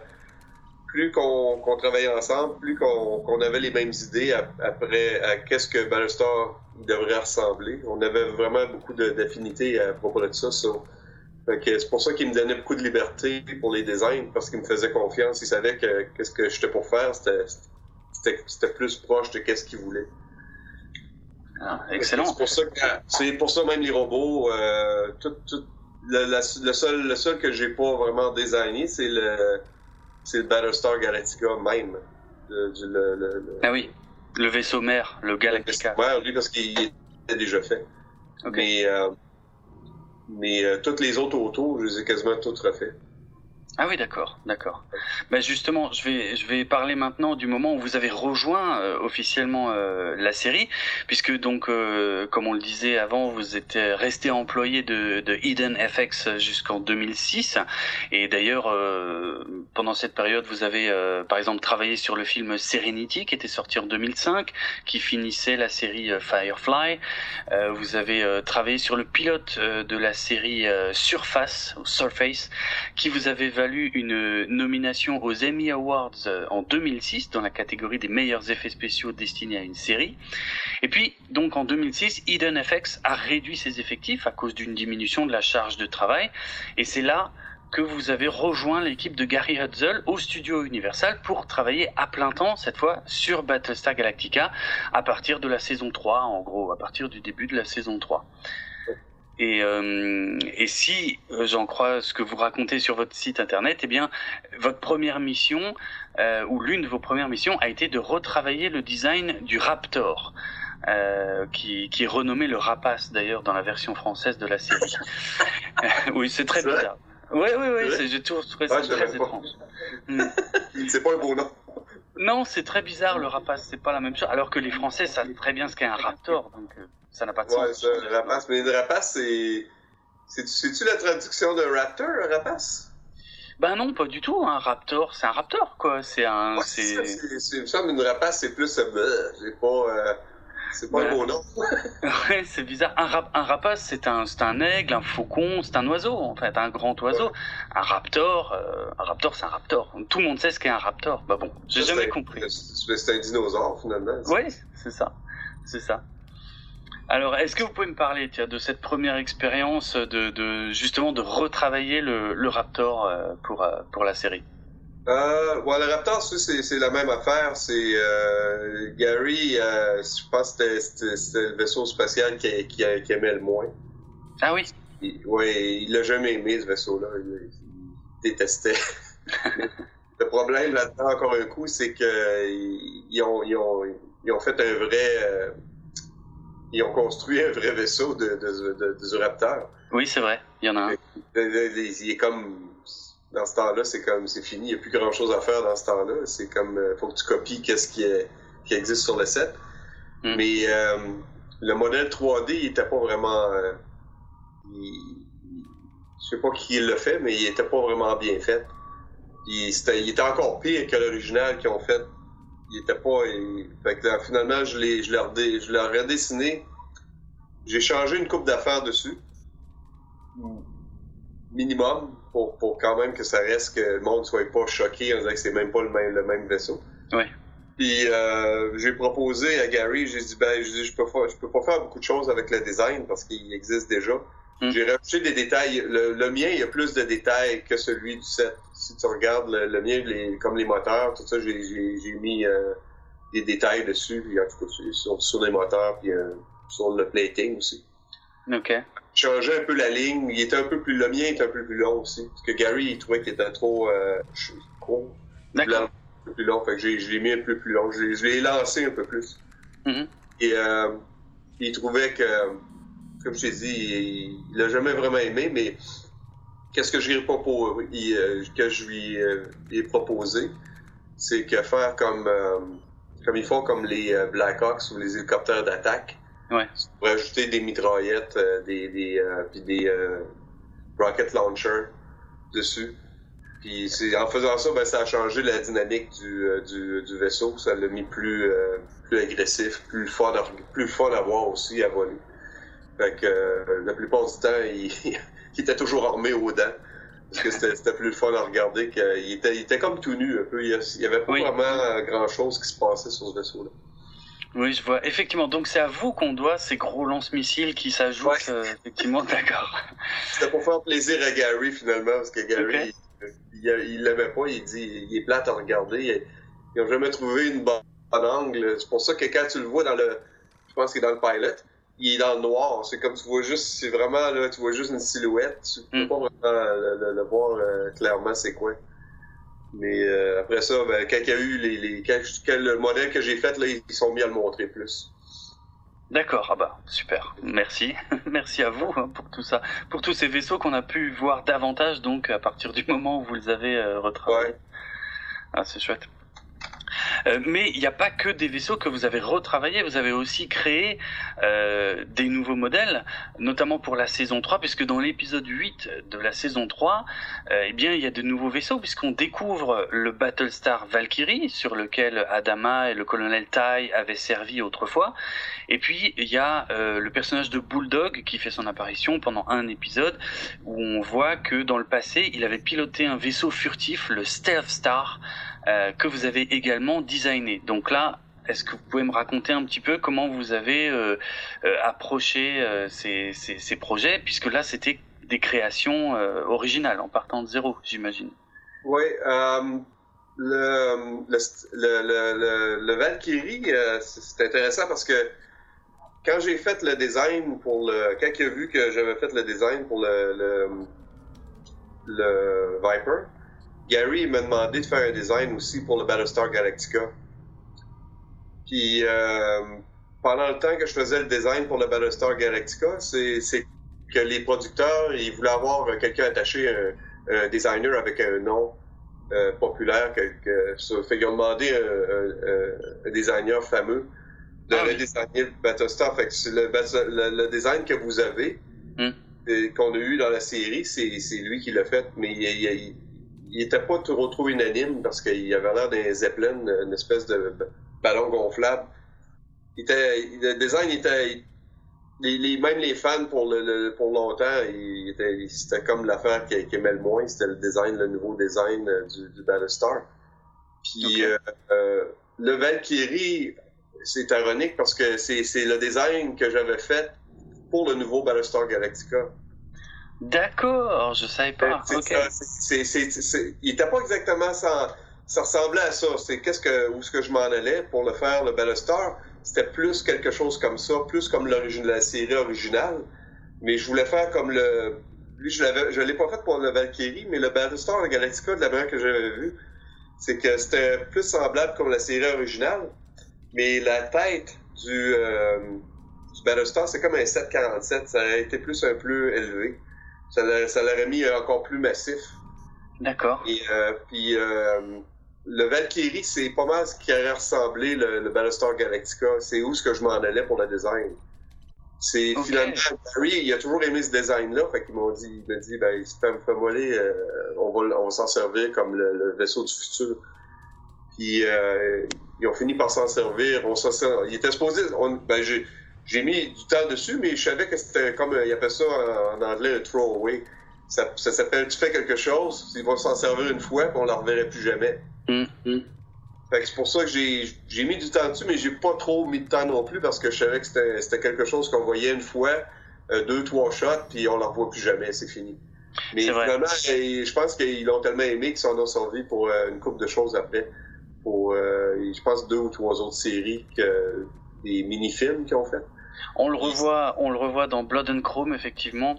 Speaker 2: plus qu'on travaillait ensemble, plus qu'on avait les mêmes idées après à qu'est-ce que Battlestar devrait ressembler. On avait vraiment beaucoup d'affinités à propos de ça. C'est pour ça qu'il me donnait beaucoup de liberté pour les designs, parce qu'il me faisait confiance. Il savait que qu'est-ce que j'étais pour faire, c'était plus proche de qu'est-ce qu'il voulait.
Speaker 1: Ah, excellent.
Speaker 2: C'est pour ça c'est pour ça même les robots, euh, tout, tout, le, le, seul, le seul que j'ai pas vraiment designé, c'est le, c'est le Battlestar Galactica même. Le, le,
Speaker 1: ah oui, le vaisseau mère, le Galactica.
Speaker 2: Ouais, lui, parce qu'il était déjà fait. Mais, euh, mais euh, toutes les autres autos, je les ai quasiment toutes refaites.
Speaker 1: Ah oui, d'accord, d'accord. Ben justement, je vais je vais parler maintenant du moment où vous avez rejoint euh, officiellement euh, la série, puisque donc euh, comme on le disait avant, vous êtes resté employé de, de Eden FX jusqu'en 2006, et d'ailleurs pendant cette période, vous avez par exemple travaillé sur le film Serenity qui était sorti en 2005, qui finissait la série Firefly. vous avez travaillé sur le pilote de la série Surface ou Surface, qui vous avait une nomination aux Emmy Awards euh, en 2006 dans la catégorie des meilleurs effets spéciaux destinés à une série. Et puis, donc en 2006, Eden FX a réduit ses effectifs à cause d'une diminution de la charge de travail. Et c'est là que vous avez rejoint l'équipe de Gary Hudzel au studio Universal pour travailler à plein temps, cette fois, sur Battlestar Galactica, à partir de la saison 3, en gros, à partir du début de la saison 3. Et, euh, et si euh, j'en crois ce que vous racontez sur votre site internet, eh bien, votre première mission euh, ou l'une de vos premières missions a été de retravailler le design du Raptor. Euh, qui, qui, est renommé le Rapace d'ailleurs dans la version française de la série. oui, c'est très bizarre. Oui, oui, oui, j'ai toujours trouvé ça très étrange.
Speaker 2: Hmm. c'est pas un beau nom.
Speaker 1: Non, c'est très bizarre le Rapace, c'est pas la même chose. Alors que les Français savent très bien ce qu'est un Raptor, donc. Euh, ça n'a pas de
Speaker 2: ouais,
Speaker 1: sens.
Speaker 2: Ouais, rapace. Mais rapace, c'est. C'est-tu la traduction de raptor, un rapace?
Speaker 1: Ben non, pas du tout. Un raptor, c'est un raptor, quoi. C'est un.
Speaker 2: Ouais, c'est. C'est une rapace, c'est plus. Euh, j'ai pas. Euh, c'est pas un beau nom.
Speaker 1: ouais, c'est bizarre. Un, rap, un rapace, c'est un, un aigle, un faucon, c'est un oiseau, en fait, un grand oiseau. Un raptor, euh, un raptor, c'est un raptor. Tout le monde sait ce qu'est un raptor. Bah bon, j'ai jamais compris.
Speaker 2: C'est un dinosaure, finalement.
Speaker 1: Oui, c'est ça. C'est ça. Alors, est-ce que vous pouvez me parler tiens, de cette première expérience de, de, justement de retravailler le, le Raptor euh, pour, euh, pour la série?
Speaker 2: Euh, ouais, le Raptor, c'est la même affaire. C'est euh, Gary, je pense que c'était le vaisseau spatial qui, qui, qui, aimait le moins.
Speaker 1: Ah oui?
Speaker 2: Oui, il l'a jamais aimé, ce vaisseau-là. Il, il, détestait. le problème là-dedans, encore un coup, c'est qu'ils ils ont, ils ont, ils ont fait un vrai ils ont construit un vrai vaisseau de, de, de, de Raptor.
Speaker 1: Oui, c'est vrai. Il y en a un.
Speaker 2: Il est comme. Dans ce temps-là, c'est comme. C'est fini. Il n'y a plus grand-chose à faire dans ce temps-là. C'est comme. Il euh, faut que tu copies qu'est-ce qui, est, qui existe sur le set. Hmm. Mais euh, le modèle 3D, il était pas vraiment. Euh, il, je sais pas qui l'a fait, mais il était pas vraiment bien fait. Il, il était encore pire que l'original qu'ils ont fait il était pas. Fait que finalement, je l'ai, je l'ai, je l'ai redessiné. J'ai changé une coupe d'affaires dessus. Minimum, pour, pour quand même que ça reste que le monde soit pas choqué en disant que c'est même pas le même, le même vaisseau. Puis euh, j'ai proposé à Gary, j'ai dit ben je, dis, je peux pas, je peux pas faire beaucoup de choses avec le design parce qu'il existe déjà.
Speaker 1: Mm.
Speaker 2: J'ai rajouté des détails. Le, le mien, il y a plus de détails que celui du 7. Si tu regardes le, le mien, les, comme les moteurs, tout ça, j'ai, mis euh, des détails dessus, puis en tout cas sur, sur les moteurs, puis euh, sur le plating aussi.
Speaker 1: Ok.
Speaker 2: Changer un peu la ligne. Il était un peu plus, le mien était un peu plus long aussi. Parce que Gary, il trouvait qu'il était trop euh, court.
Speaker 1: D'accord.
Speaker 2: Blanc, un peu plus long. Fait que j'ai, je l'ai mis un peu plus long. Je l'ai, lancé un peu plus.
Speaker 1: Mhm.
Speaker 2: Et euh, il trouvait que, comme je t'ai dit, il, l'a jamais vraiment aimé, mais qu'est-ce que il, euh, que je lui euh, ai proposé, c'est que faire comme, euh, comme ils font comme les Blackhawks ou les hélicoptères d'attaque.
Speaker 1: Ouais.
Speaker 2: Pour ajouter des mitraillettes, des, des, puis des rocket launchers dessus. Puis c'est en faisant ça, ben, ça a changé la dynamique du, du, du vaisseau. Ça l'a mis plus, euh, plus agressif, plus fun, à, plus fun à voir aussi à voler. Fait que euh, la plupart du temps, il, il était toujours armé aux dents. Parce que c'était plus fun à regarder qu'il était, il était comme tout nu un peu. Il y avait pas
Speaker 1: Oui.
Speaker 2: vraiment grand chose qui se passait sur ce vaisseau-là.
Speaker 1: Oui, je vois. Effectivement, donc c'est à vous qu'on doit ces gros lance-missiles qui s'ajoutent.
Speaker 2: Ouais.
Speaker 1: euh, effectivement, d'accord.
Speaker 2: C'était pour faire plaisir à Gary finalement, parce que Gary, il, il l'aimait pas, il dit il est plate à regarder. Ils ont jamais trouvé une bonne angle. C'est pour ça que quand tu le vois dans le. Je pense qu'il est dans le pilot, il est dans le noir. C'est comme tu vois juste, c'est vraiment là, tu vois juste une silhouette. Tu peux
Speaker 1: Mm.
Speaker 2: pas vraiment le, le- le voir euh, clairement c'est quoi. Mais euh, après ça, ben, quand il y a eu les, les quand, quand le modèle que j'ai fait, là, ils sont mis à le montrer plus.
Speaker 1: D'accord, ah bah super, merci, merci à vous hein, pour tout ça, pour tous ces vaisseaux qu'on a pu voir davantage donc à partir du moment où vous les avez euh, retravaillés.
Speaker 2: Ouais.
Speaker 1: Ah c'est chouette. Euh, mais il n'y a pas que des vaisseaux que vous avez retravaillés, vous avez aussi créé euh, des nouveaux modèles, notamment pour la saison 3, puisque dans l'épisode 8 de la saison 3, euh, eh bien, il y a de nouveaux vaisseaux, puisqu'on découvre le Battlestar Valkyrie, sur lequel Adama et le colonel Tai avaient servi autrefois. Et puis, il y a euh, le personnage de Bulldog qui fait son apparition pendant un épisode, où on voit que dans le passé, il avait piloté un vaisseau furtif, le Stealth Star, euh, que vous avez également designé. Donc là, est-ce que vous pouvez me raconter un petit peu comment vous avez euh, euh, approché ces, ces, projets, puisque là, c'était des créations originales, en partant de zéro, j'imagine.
Speaker 2: Oui, le, le, le, le, Valkyrie, c'est intéressant parce que quand j'ai fait le design pour le. Quand il a vu que j'avais fait le design pour le, le Viper, Gary m'a demandé de faire un design aussi pour le Battlestar Galactica. Puis euh, pendant le temps que je faisais le design pour le Battlestar Galactica, c'est que les producteurs ils voulaient avoir quelqu'un attaché, un, un designer avec un nom euh, populaire. Que, que, ça fait qu'ils ont demandé un, un- un designer fameux de
Speaker 1: Ah oui.
Speaker 2: redesigner le Battlestar. Fait que c'est le, bat- le, le design que vous avez,
Speaker 1: Hmm.
Speaker 2: qu'on a eu dans la série, c'est c'est lui qui l'a fait, mais il, il, il, il était pas trop, trop unanime parce qu'il avait l'air d'un Zeppelin, une espèce de ballon gonflable. Il était, le design était, les, les, même les fans pour le, le- pour longtemps, c'était comme l'affaire qui, qui aimait le moins, c'était le design, le nouveau design euh, du, du Battlestar. Puis euh, euh, le Valkyrie, c'est ironique parce que c'est c'est le design que j'avais fait pour le nouveau Battlestar Galactica.
Speaker 1: D'accord, je savais pas.
Speaker 2: C'est
Speaker 1: Ok.
Speaker 2: ça, c'est- c'est- c'est- c'est- il était pas exactement ça. Ça ressemblait à ça. C'est qu'est-ce que où est-ce que je m'en allais pour le faire le Battlestar? C'était plus quelque chose comme ça, plus comme l'origine la série originale. Mais je voulais faire comme le. Lui, je l'avais, je l'ai pas fait pour le Valkyrie, mais le Battlestar Galactica de la manière que j'avais vu, c'est que c'était plus semblable comme la série originale, mais la tête du, euh, du Battlestar, c'est comme un 747. Ça aurait été plus un peu élevé. Ça l'a- ça l'aurait mis encore plus massif.
Speaker 1: D'accord.
Speaker 2: Et euh, puis euh, le Valkyrie, c'est pas mal ce qui aurait ressemblé le, le Battlestar Galactica. C'est où ce que je m'en allais pour le design. C'est finalement Gary, il a toujours aimé ce design-là, fait qu'ils m'ont dit, il m'a dit, ben, si tu me voler, euh, on va, on va s'en servir comme le, le vaisseau du futur. Puis euh, ils ont fini par s'en servir. On s'en il était supposé, on, ben, j'ai, j'ai mis du temps dessus, mais je savais que c'était comme, euh, ils appellent ça en, en anglais un throwaway. Ça, ça s'appelle tu fais quelque chose, ils vont s'en servir une fois, puis on ne la reverrait plus jamais.
Speaker 1: Hum.
Speaker 2: c'est pour ça que j'ai mis du temps dessus, mais j'ai pas trop mis de temps non plus parce que je savais que c'était quelque chose qu'on voyait une fois, euh, deux, trois shots, puis on ne revoit plus jamais, c'est fini. Mais finalement, je pense qu'ils l'ont tellement aimé qu'ils s'en ont servi pour euh, une couple de choses après. Pour, euh, je pense, deux ou trois autres séries, que, des mini-films qu'ils ont fait.
Speaker 1: On le revoit, on le revoit dans Blood and Chrome, effectivement.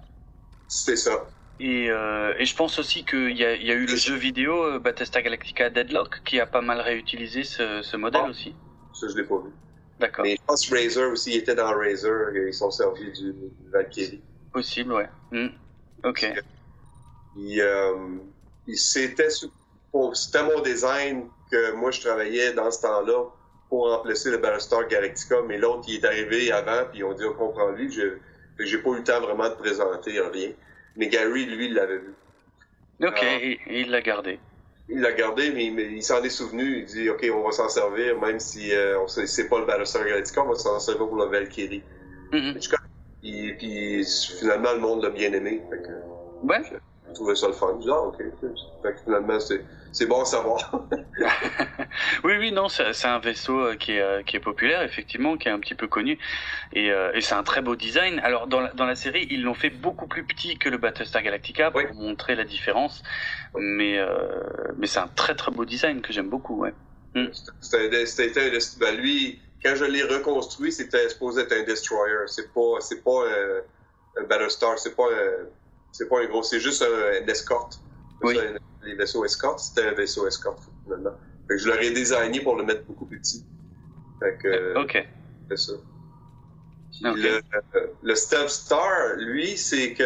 Speaker 2: C'est ça.
Speaker 1: Et, euh, et, je pense aussi qu'il y a, y a eu le jeu vidéo euh, Battlestar Galactica Deadlock qui a pas mal réutilisé ce, ce modèle ah. aussi.
Speaker 2: Ça, je l'ai pas vu.
Speaker 1: D'accord.
Speaker 2: Mais je pense Razer aussi, il était dans Razer, ils sont servis du, Valkyrie.
Speaker 1: Possible, ouais. Hmm. Ok.
Speaker 2: Il, euh, c'était, c'était mon design que moi je travaillais dans ce temps-là pour remplacer le Battlestar Galactica, mais l'autre il est arrivé avant, puis on dit on comprend lui, je j'ai pas eu le temps vraiment de présenter rien. Mais Gary, lui, il l'avait vu.
Speaker 1: Ok, ah. et, il l'a gardé.
Speaker 2: Il l'a gardé, mais, il s'en est souvenu. Il dit, OK, on va s'en servir, même si euh, c'est pas le Battlestar Galactica, on va s'en servir pour le Valkyrie. Mm -hmm. puis finalement, le monde l'a bien aimé. Fait que,
Speaker 1: ouais.
Speaker 2: Je trouvais ça le fun? Je dis, ah, OK. Fait que finalement, c'est c'est bon à savoir.
Speaker 1: oui, oui, non, c'est un vaisseau euh, qui est, euh, qui est populaire, effectivement, qui est un petit peu connu. Et, euh, et c'est un très beau design. Alors, dans la, dans la série, ils l'ont fait beaucoup plus petit que le Battlestar Galactica pour montrer la différence. Mais, mais c'est un très, très beau design que j'aime beaucoup, ouais.
Speaker 2: Mm. C'était ben, lui, quand je l'ai reconstruit, c'était supposé être un destroyer. C'est pas, c'est pas un, Battlestar, c'est pas un, c'est pas un gros, c'est juste un, escorte. Oui les vaisseaux escortes, c'était un vaisseau escorte, finalement. Fait que je l'aurais designé pour le mettre beaucoup plus petit. Fait que,
Speaker 1: euh, OK.
Speaker 2: C'est ça. Le, le Stealth Star, lui, c'est que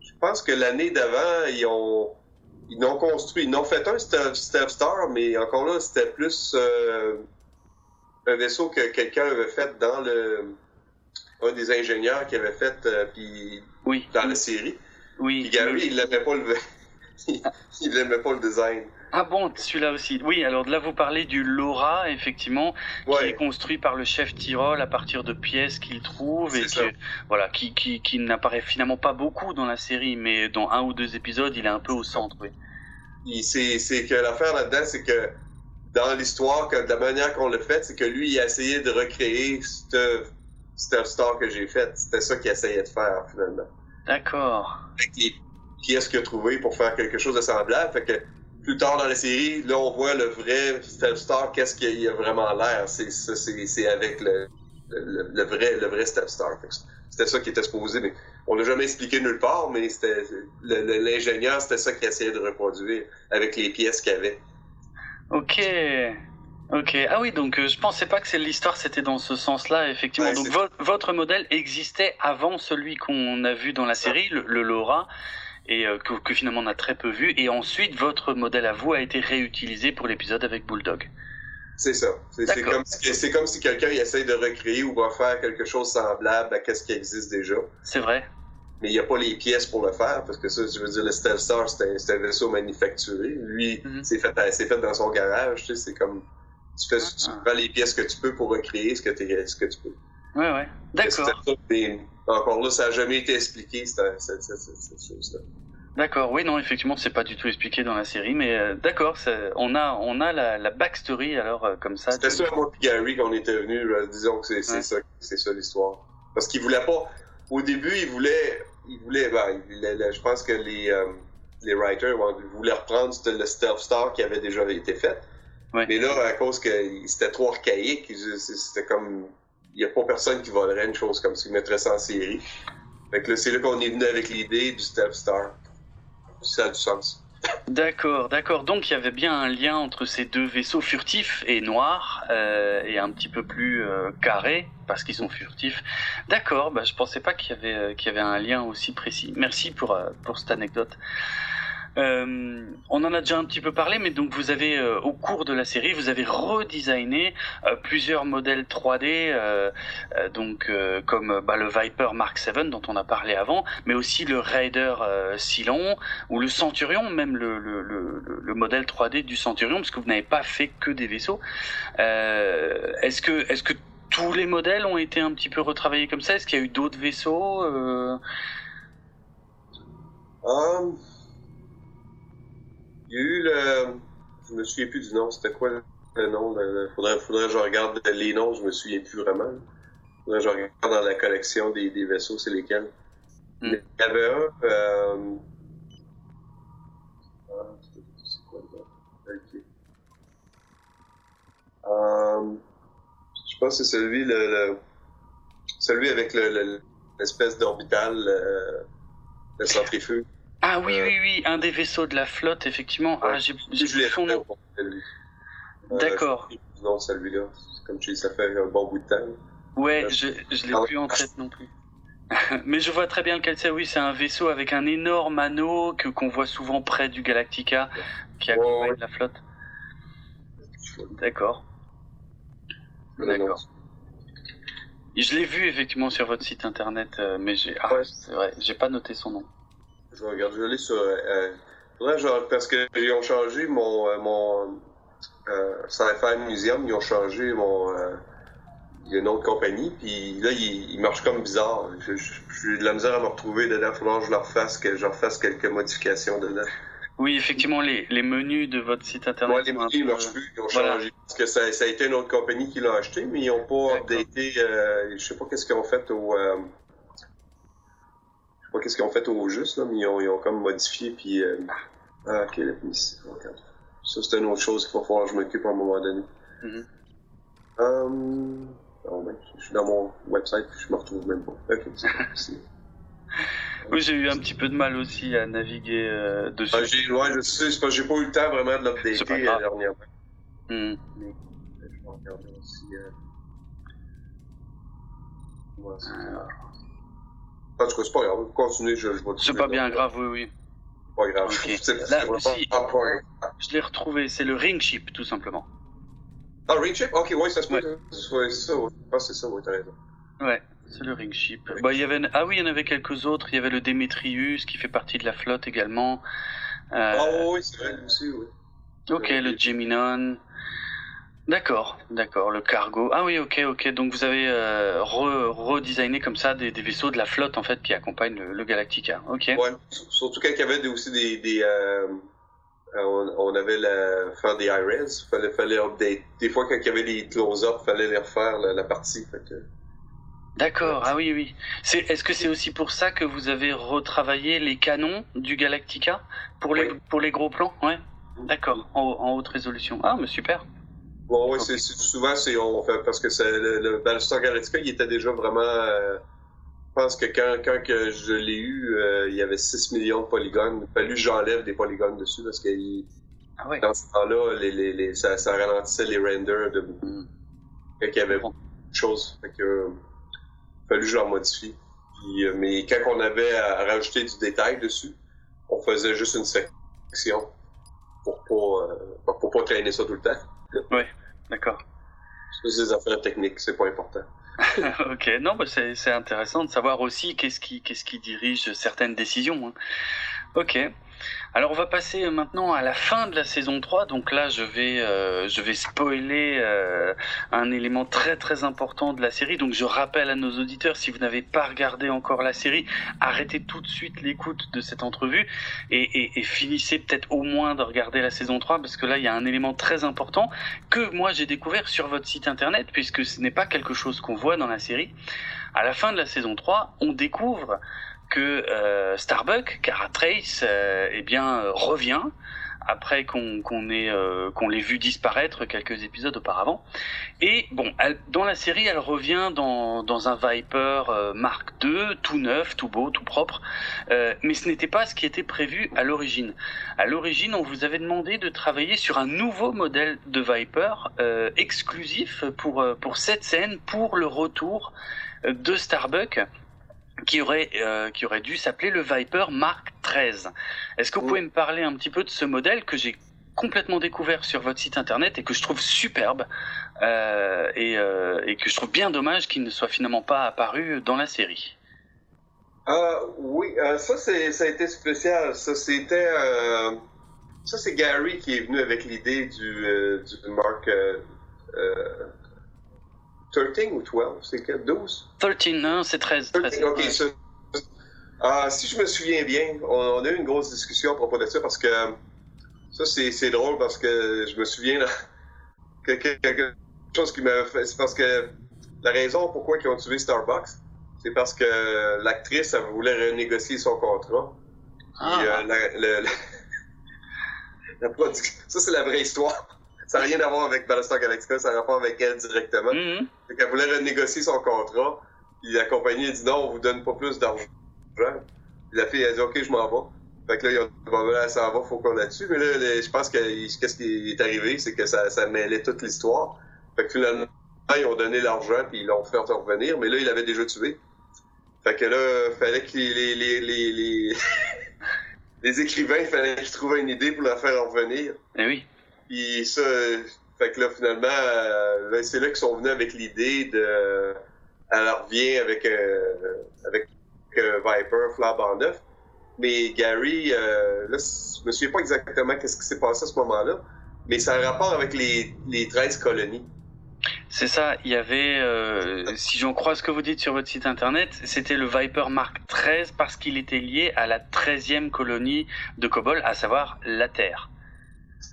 Speaker 2: je pense que l'année d'avant, ils ont ils ont construit, ils ont fait un Stealth, Star, mais encore là, c'était plus euh, un vaisseau que quelqu'un avait fait dans le un des ingénieurs qui avait fait euh, puis
Speaker 1: oui.
Speaker 2: dans la série.
Speaker 1: Oui.
Speaker 2: Puis Gary, il l'avait pas levé. il n'aimait pas le design.
Speaker 1: Ah bon, celui-là aussi. Oui, alors là vous parlez du Laura, effectivement, qui est construit par le chef Tyrol à partir de pièces qu'il trouve et qui, voilà, qui, qui, qui n'apparaît finalement pas beaucoup dans la série, mais dans un ou deux épisodes, il est un peu au centre. Oui.
Speaker 2: C'est que l'affaire là-dedans, c'est que dans l'histoire, de la manière qu'on l'a fait, c'est que lui, il a essayé de recréer cette Star que j'ai faite. C'était ça qu'il essayait de faire finalement.
Speaker 1: D'accord
Speaker 2: qui est-ce qu'il a trouvé pour faire quelque chose de semblable? Fait que plus tard dans la série, là, on voit le vrai Star, qu'est-ce qu'il a vraiment l'air. C'est, avec le, le, vrai, le vrai Step Star. C'était ça qui était supposé, mais on l'a jamais expliqué nulle part, mais c'était, l'ingénieur, c'était ça qu'il essayait de reproduire avec les pièces qu'il avait.
Speaker 1: Ok. Ok. Ah oui, donc euh, je pensais pas que l'histoire c'était dans ce sens-là, effectivement. donc votre modèle existait avant celui qu'on a vu dans la série, le, le Laura et euh, que, finalement on a très peu vu. Et ensuite, votre modèle à vous a été réutilisé pour l'épisode avec Bulldog.
Speaker 2: C'est ça. C'est comme si, comme si quelqu'un essaye de recréer ou refaire quelque chose semblable à ce qui existe déjà.
Speaker 1: C'est vrai.
Speaker 2: Mais il n'y a pas les pièces pour le faire, parce que ça, je veux dire, le Stealth Star, c'est un, vaisseau manufacturé. Lui, mhm. c'est fait, fait dans son garage, tu sais, c'est comme, tu fais, tu ah. les pièces que tu peux pour recréer ce que, ce que tu peux.
Speaker 1: Ouais, ouais. D'accord.
Speaker 2: Encore là, ça n'a jamais été expliqué, cette, cette, cette, chose-là.
Speaker 1: D'accord, oui, non, effectivement, c'est pas du tout expliqué dans la série, mais euh, d'accord, on a, on a la, la backstory alors euh, comme ça.
Speaker 2: C'était ça, moi et Gary, qu'on était venus, disons que c'est ça, c'est ça l'histoire. Parce qu'il voulait pas. Au début, il voulait, il voulait, ben, je pense que les, euh, les writers voulaient reprendre le Stealth Star qui avait déjà été fait. Mais là, à cause que c'était trop archaïque, c'était comme il n'y a pas personne qui volerait une chose comme ça, qui mettrait ça en série. Fait que c'est là qu'on est venu avec l'idée du Step Star. Ça a du sens.
Speaker 1: D'accord, d'accord. Donc il y avait bien un lien entre ces deux vaisseaux furtifs et noirs euh, et un petit peu plus euh, carrés parce qu'ils sont furtifs. D'accord, bah, je pensais pas qu'il y avait euh, qu'il y avait un lien aussi précis. Merci pour pour cette anecdote. Euh, on en a déjà un petit peu parlé, mais donc vous avez euh, au cours de la série, vous avez redesigné euh, plusieurs modèles 3D, donc comme bah, le Viper Mark 7 dont on a parlé avant, mais aussi le Raider Silon ou le Centurion, même le, le, le, le, modèle 3D du Centurion, parce que vous n'avez pas fait que des vaisseaux. est-ce que tous les modèles ont été un petit peu retravaillés comme ça? Est-ce qu'il y a eu d'autres vaisseaux
Speaker 2: il y a eu le. Je me souviens plus du nom, c'était quoi Le nom, le- faudrait, faudrait que je regarde les noms, je me souviens plus vraiment. Faudrait que je regarde dans la collection des, des vaisseaux, c'est lesquels.
Speaker 1: Hmm.
Speaker 2: Il y avait un. Euh... ah, c'est- c'est quoi le nom? Ok. Euh, je pense que c'est celui, le, le- celui avec le- le- l'espèce d'orbital, euh, le centrifuge.
Speaker 1: Ah oui,
Speaker 2: Euh,
Speaker 1: oui, oui, un des vaisseaux de la flotte, effectivement. Ah, j'ai
Speaker 2: l'ai
Speaker 1: son nom.
Speaker 2: Euh,
Speaker 1: D'accord.
Speaker 2: de celui-là. Comme tu dis, ça fait un bon bout de temps.
Speaker 1: Ouais,
Speaker 2: Euh,
Speaker 1: je, je l'ai
Speaker 2: ah,
Speaker 1: plus en tête non plus. Mais je vois très bien lequel c'est. Oui, c'est un vaisseau avec un énorme anneau que qu'on voit souvent près du Galactica, qui accompagne
Speaker 2: Ouais.
Speaker 1: la flotte. D'accord. D'accord. Je l'ai vu effectivement sur votre site internet, mais j'ai, ah,
Speaker 2: Ouais.
Speaker 1: c'est vrai, j'ai pas noté son nom.
Speaker 2: Je regarde, je l'ai sur. Euh, que je- parce qu'ils ont changé mon. Euh, mon euh, Sci-Fi Museum, ils ont changé mon. Euh, il y a une autre compagnie, puis là, il, il marche comme bizarre. J'ai de la misère à me retrouver dedans. Il falloir que je leur fasse, que je leur fasse quelques modifications dedans.
Speaker 1: Oui, effectivement, les, les menus de votre site internet.
Speaker 2: Les menus, ils
Speaker 1: peu-
Speaker 2: marchent plus. Ils ont
Speaker 1: Voilà.
Speaker 2: changé. Parce que ça, ça a été une autre compagnie qui l'a acheté, mais ils n'ont pas updaté. Euh, je sais pas qu'est-ce qu'ils ont fait au. Euh, pas qu'est-ce qu'ils ont fait au juste, là, mais ils ont, ils ont comme modifié. Puis. Euh, ah, ok, ici. regarde. Ça, c'est une autre chose qu'il va falloir que je m'occupe à un moment donné.
Speaker 1: Mhm.
Speaker 2: Hum, oh, ben, je suis dans mon website, puis je me retrouve même pas. Ok, c'est
Speaker 1: Oui, j'ai eu un petit peu de mal aussi à naviguer euh, dessus.
Speaker 2: Ah, j'ai, ouais, je sais, c'est parce que j'ai pas eu le temps vraiment de l'updater euh,
Speaker 1: grave.
Speaker 2: dernièrement.
Speaker 1: Hmm.
Speaker 2: Mais, je vais regarder aussi. Euh... Ouais, En tout cas, c'est pas grave. Continuez, je, je vais
Speaker 1: C'est pas bien grave, oui, oui.
Speaker 2: Pas grave.
Speaker 1: Ok.
Speaker 2: C'est
Speaker 1: Là,
Speaker 2: c'est vraiment
Speaker 1: si.
Speaker 2: pas.
Speaker 1: Je l'ai retrouvé, c'est le Ring Ship, tout simplement.
Speaker 2: Ah, Ring Chip? Ok, ouais, ça se peut.
Speaker 1: Ouais.
Speaker 2: c'est ça, ouais. Je pense que c'est ça, ouais, t'as raison.
Speaker 1: Ouais, c'est le Ring Ship. Bah, il y avait... Ah oui, il y en avait quelques autres. Il y avait le Demetrius qui fait partie de la flotte également. Euh,
Speaker 2: Ah, oui, c'est vrai, aussi, oui.
Speaker 1: ok, le Geminon. D'accord, d'accord, le cargo. Ah oui, ok, ok. Donc vous avez euh, re- redesigné comme ça des, des vaisseaux de la flotte en fait qui accompagnent le, le Galactica. Ok.
Speaker 2: Ouais, surtout quand il y avait aussi des. des euh, euh, on, on avait la, faire des IRES, fallait, fallait update. Des fois, quand il y avait des close-up, fallait les refaire la, la partie. Que,
Speaker 1: D'accord. Ah oui, oui. Est-ce que c'est aussi pour ça que vous avez retravaillé les canons du Galactica pour les
Speaker 2: Oui.
Speaker 1: pour les gros plans? Ouais. D'accord. En, en haute résolution. Ah, mais super.
Speaker 2: Bon, ouais,
Speaker 1: Ok.
Speaker 2: c'est, c'est- souvent, c'est, on fait, parce que c'est, le, le Battlestar Galactica, il était déjà vraiment. euh, je pense que quand, quand que je l'ai eu, euh, il y avait 6 millions de polygones. Il a fallu que j'enlève des polygones dessus parce que il-
Speaker 1: Ah ouais.
Speaker 2: dans ce temps-là, les, les, les, ça, ça ralentissait les renders de beaucoup.
Speaker 1: Hmm.
Speaker 2: Fait qu'il y avait beaucoup de choses. Fait que, euh, fallu que je leur modifie. Puis, euh, mais quand on avait à rajouter du détail dessus, on faisait juste une section pour pas, pour pas traîner ça tout le temps.
Speaker 1: D'accord.
Speaker 2: C'est des affaires techniques, c'est pas important.
Speaker 1: ok, non, bah c'est c'est intéressant de savoir aussi qu'est-ce qui, qu'est-ce qui dirige certaines décisions. hein. Ok. Alors on va passer maintenant à la fin de la saison 3. Donc là, je vais, euh, je vais spoiler euh, un élément très très important de la série. Donc je rappelle à nos auditeurs, si vous n'avez pas regardé encore la série, arrêtez tout de suite l'écoute de cette entrevue et, et, et finissez peut-être au moins de regarder la saison 3 parce que là, il y a un élément très important que moi j'ai découvert sur votre site internet puisque ce n'est pas quelque chose qu'on voit dans la série. À la fin de la saison 3, on découvre que euh, Starbuck, Cara Trace, euh, eh bien revient après qu'on ait euh, l'ait vu disparaître quelques épisodes auparavant. Et bon, dans la série, elle revient dans, un Viper euh, Mark II, tout neuf, tout beau, tout propre. Mais ce n'était pas ce qui était prévu à l'origine. À l'origine, on vous avait demandé de travailler sur un nouveau modèle de Viper exclusif pour pour cette scène, pour le retour de Starbuck qui aurait euh, qui aurait dû s'appeler le Viper Mark XIII. Est-ce que vous pouvez me parler un petit peu de ce modèle que j'ai complètement découvert sur votre site internet et que je trouve superbe euh, et, euh, et que je trouve bien dommage qu'il ne soit finalement pas apparu dans la série?
Speaker 2: Oui, ça ça a été spécial. Ça c'était ça c'est Gary qui est venu avec l'idée du, du Mark 13 ou 12, c'est que 12?
Speaker 1: 13, non, c'est 13. 13
Speaker 2: Ok,
Speaker 1: ouais.
Speaker 2: ça- Ah, si je me souviens bien, on, on a eu une grosse discussion à propos de ça parce que ça c'est drôle parce que je me souviens là, quelque, chose qui m'a fait. C'est parce que la raison pourquoi ils ont tué Starbucks, c'est parce que l'actrice, elle voulait renégocier son contrat.
Speaker 1: Ah.
Speaker 2: Puis, euh, la- le- le- la production- Ça, c'est la vraie histoire. Ça n'a rien à voir avec Battlestar Galactica, ça a rapport avec elle directement.
Speaker 1: Mhm.
Speaker 2: Fait qu'elle voulait renégocier son contrat. Puis la compagnie a dit non, on vous donne pas plus d'argent. Puis la fille a dit ok, je m'en vais. Fait que là, ils ont dit bon, là, ça va, faut qu'on la tue. Mais là, je pense que qu'est-ce qui est arrivé, c'est que ça, ça mêlait toute l'histoire. Fait que finalement, ils ont donné l'argent puis ils l'ont fait revenir. Mais là, il avait déjà tué. Fait que là, fallait que les, les, les, les, écrivains, il fallait qu'ils trouvent une idée pour la faire revenir.
Speaker 1: Eh oui.
Speaker 2: Puis ça, fait que là, finalement, euh, là, c'est là qu'ils sont venus avec l'idée de. Elle revient avec, euh, avec euh, Viper, neuf. Mais Gary, euh, là, je me souviens pas exactement qu'est-ce qui s'est passé à ce moment-là, mais ça a un rapport avec les, les 13 colonies.
Speaker 1: C'est ça, il y avait, euh, si j'en crois ce que vous dites sur votre site internet, c'était le Viper Mark XIII parce qu'il était lié à la 13e colonie de Kobol, à savoir la Terre.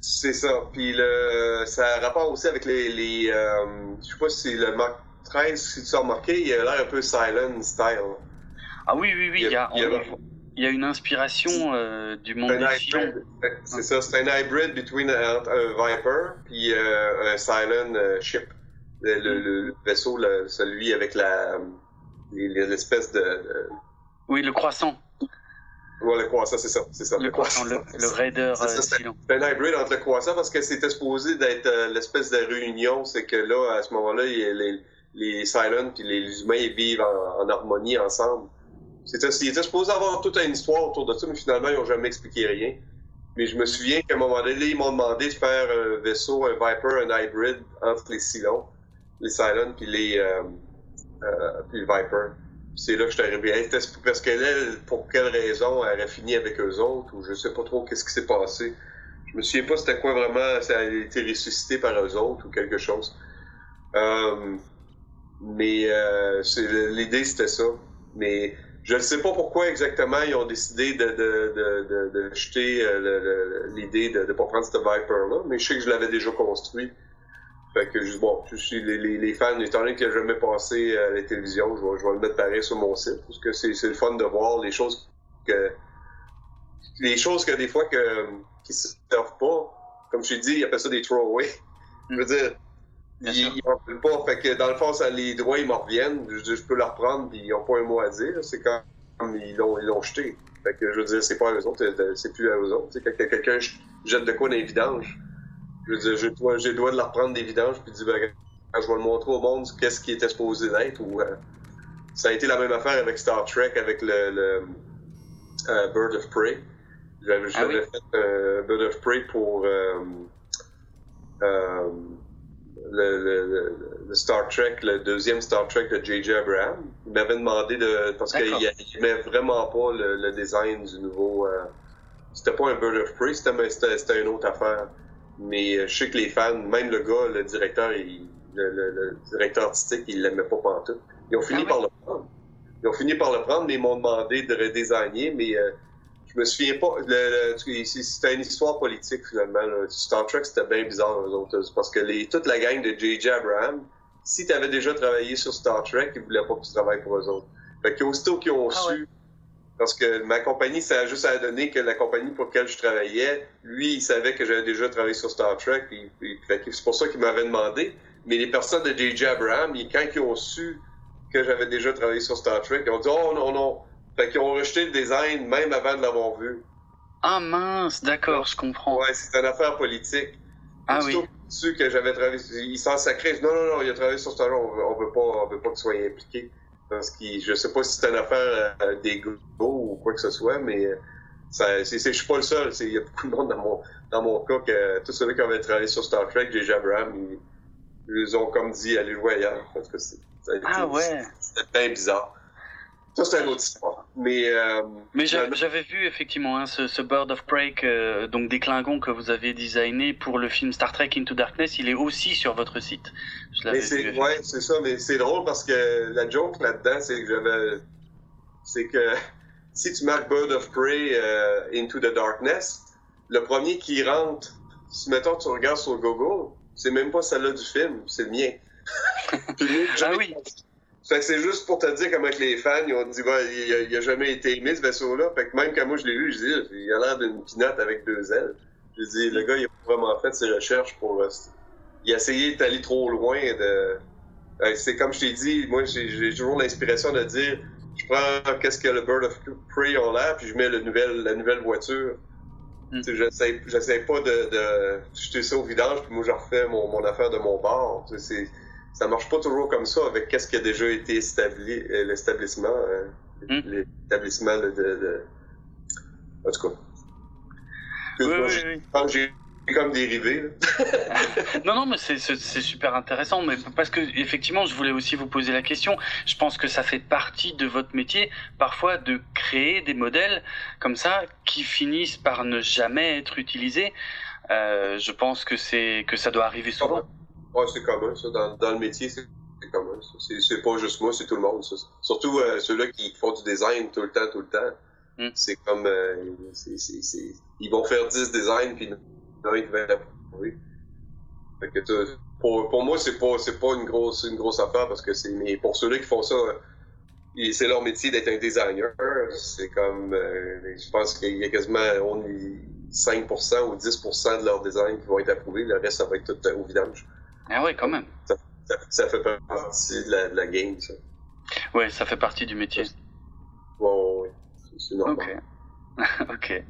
Speaker 2: C'est ça. Puis le, ça a rapport aussi avec les. les euh, je sais pas si c'est le Mark 13, si tu as remarqué, il a l'air un peu silent style.
Speaker 1: Ah oui, oui, oui, il y a,
Speaker 2: Il y a-
Speaker 1: on- il y a une inspiration euh, du monde des
Speaker 2: hybrid. C'est ça, c'est un hybrid between un, un Viper puis euh, un Silent euh, ship. Le, le- le vaisseau, le- celui avec la les- l'espèce de, de
Speaker 1: Oui, le croissant,
Speaker 2: ouais, le croissant, c'est ça, c'est ça.
Speaker 1: le croissant, le, le Raider
Speaker 2: C'est
Speaker 1: euh,
Speaker 2: c'est- un hybrid entre le croissant parce que c'était supposé d'être euh, l'espèce de réunion, c'est que là, à ce moment-là, les, les Silent puis les humains ils vivent en, en harmonie ensemble. C'était, il était supposé avoir toute une histoire autour de ça, mais finalement, ils n'ont jamais expliqué rien. Mais je me souviens qu'à un moment donné, ils m'ont demandé de faire un vaisseau, un Viper, un hybrid entre les Silons, les Silent puis les euh, euh, puis le Viper. C'est là que je suis arrivé. Hey, parce qu'elle, elle, pour quelle raison, elle aurait fini avec eux autres, ou je sais pas trop qu'est-ce qui s'est passé. Je me souviens pas c'était quoi vraiment, elle a été ressuscitée par eux autres ou quelque chose. Euh, mais euh, l'idée c'était ça. Mais je ne sais pas pourquoi exactement ils ont décidé de, de, de, de, de jeter euh, l'idée de ne pas prendre ce Viper-là, mais je sais que je l'avais déjà construit. Fait que je, bon, je suis les, les, les fans, étant donné qu'il n'a jamais passé à la télévision, je vais, je vais le mettre pareil sur mon site, parce que c'est c'est le fun de voir les choses que les choses que des fois que qui se servent pas, comme je t'ai dit, ils appellent ça des throwaways. Je veux dire,
Speaker 1: Bien
Speaker 2: ils,
Speaker 1: sûr.
Speaker 2: ils en veulent pas. Fait que dans le fond, ça, les droits, ils m'en reviennent. Je, je peux leur reprendre, puis ils n'ont pas un mot à dire. C'est quand ils l'ont, ils l'ont jeté. Fait que je veux dire, c'est pas à eux autres, c'est plus à eux autres. Quand quelqu'un jette de quoi dans les vidanges, je veux dire, j'ai le droit, j'ai le droit de leur prendre des vidanges, puis de dire, ben, quand je vais le montrer au monde, qu'est-ce qui était supposé d'être. Ou, euh, ça a été la même affaire avec Star Trek, avec le, le euh, Bird of Prey. J'avais,
Speaker 1: Ah oui?
Speaker 2: fait euh, Bird of Prey pour le, le, le- le Star Trek, le deuxième Star Trek de J.J. Abrams. Il m'avait demandé de. Parce qu'il
Speaker 1: D'accord.
Speaker 2: aimait vraiment pas le, design du nouveau. c'était pas un Bird of Prey, c'était une autre affaire. Mais euh, je sais que les fans, même le gars, le directeur, il- le, le- le directeur artistique, il l'aimait pas pantoute. Ils ont fini
Speaker 1: Ah ouais?
Speaker 2: par le prendre. Ils ont fini par le prendre, mais ils m'ont demandé de redesigner, mais euh, je me souviens pas. C'était une histoire politique finalement. là. Star Trek, c'était bien bizarre eux autres. Parce que les, toute la gang de J.J. Abrams, si tu avais déjà travaillé sur Star Trek, ils voulaient pas que tu travailles pour eux autres. Fait qu'aussitôt qu'ils ont
Speaker 1: Ah
Speaker 2: su, parce que ma compagnie, ça a juste à donner que la compagnie pour laquelle je travaillais, lui, il savait que j'avais déjà travaillé sur Star Trek, puis, puis- c'est pour ça qu'il m'avait demandé. Mais les personnes de J.J. Ils- quand ils ont su que j'avais déjà travaillé sur Star Trek, ils ont dit « Oh non, non ». Fait qu'ils ont rejeté le design même avant de l'avoir vu.
Speaker 1: Ah mince, d'accord, je comprends.
Speaker 2: Ouais, c'est une affaire politique.
Speaker 1: Ah oui.
Speaker 2: Su que j'avais travaillé, il s'en sacrait. Non, non, non, il a travaillé sur Star Trek, on veut, on veut pas, on veut pas qu'il soit impliqué. Parce que je sais pas si c'est une affaire euh, d'ego ou quoi que ce soit, mais euh, ça, c'est, c'est- je suis pas le seul. Il y a beaucoup de monde dans mon, dans mon cas que tous ceux qui avaient travaillé sur Star Trek, J.J. Abrams, ils, ils ont comme dit aller jouer ailleurs. Parce que c'est, ça a été-
Speaker 1: Ah ouais.
Speaker 2: C'était bien bizarre. Ça, c'est une autre histoire. Mais, euh,
Speaker 1: Mais
Speaker 2: finalement,
Speaker 1: j'avais vu effectivement hein, ce, ce Bird of Prey, que- donc des Klingons que vous avez designé pour le film Star Trek Into Darkness, il est aussi sur votre site. Je l'avais
Speaker 2: Mais c'est,
Speaker 1: vu.
Speaker 2: ouais, c'est ça, mais c'est drôle parce que la joke là-dedans, c'est que j'avais, c'est que si tu marques Bird of Prey euh, Into the Darkness, le premier qui rentre, si mettons tu regardes sur Google, c'est même pas celle-là du film, c'est le mien.
Speaker 1: ah oui.
Speaker 2: Fait que c'est juste pour te dire comment que les fans, ils ont dit, bah, il, a, jamais été aimé ce vaisseau-là. Fait que même quand moi je l'ai vu, je dis, il a l'air d'une pinotte avec deux ailes. Je dis, le gars, il a vraiment fait ses recherches pour. Euh, il a essayé d'aller trop loin. de euh, C'est comme je t'ai dit, moi, j'ai toujours l'inspiration de dire, je prends qu'est-ce que le Bird of Prey a l'air, puis je mets le nouvel, la nouvelle voiture. Mm. J'essaie pas de, de, jeter ça au vidange, puis moi, je refais mon, mon affaire de mon bord. C'est ça marche pas toujours comme ça avec qu'est-ce qui a déjà été établi, euh, l'établissement, euh, hmm. l'établissement de, de, En tout cas.
Speaker 1: Oui, oui, oui.
Speaker 2: J'ai comme dérivé.
Speaker 1: non, non, mais c'est super intéressant, mais parce que effectivement, je voulais aussi vous poser la question. Je pense que ça fait partie de votre métier, parfois, de créer des modèles comme ça qui finissent par ne jamais être utilisés. Euh, je pense que que ça doit arriver souvent.
Speaker 2: Ouais, c'est commun, ça. Dans, dans le métier, c'est commun. C'est pas juste moi, c'est tout le monde, ça. Surtout euh, ceux-là qui font du design tout le temps, tout le temps. Mm. C'est comme... Euh, c'est, c'est, Ils vont faire 10 designs, puis non, ils vont l'approuver. Fait que pour, pour moi, c'est pas, c'est pas une grosse, une grosse affaire, parce que c'est... Mais pour ceux-là qui font ça, c'est leur métier d'être un designer. C'est comme... Euh, je pense qu'il y a quasiment... On 5% ou 10% de leur design qui vont être approuvés. Le reste, ça va être tout au vidange.
Speaker 1: Ah ouais, quand même.
Speaker 2: Ça, fait partie de la, de la, game, ça.
Speaker 1: Ouais, ça fait partie du métier.
Speaker 2: Ouais, ouais, c'est normal.
Speaker 1: Ok. ok.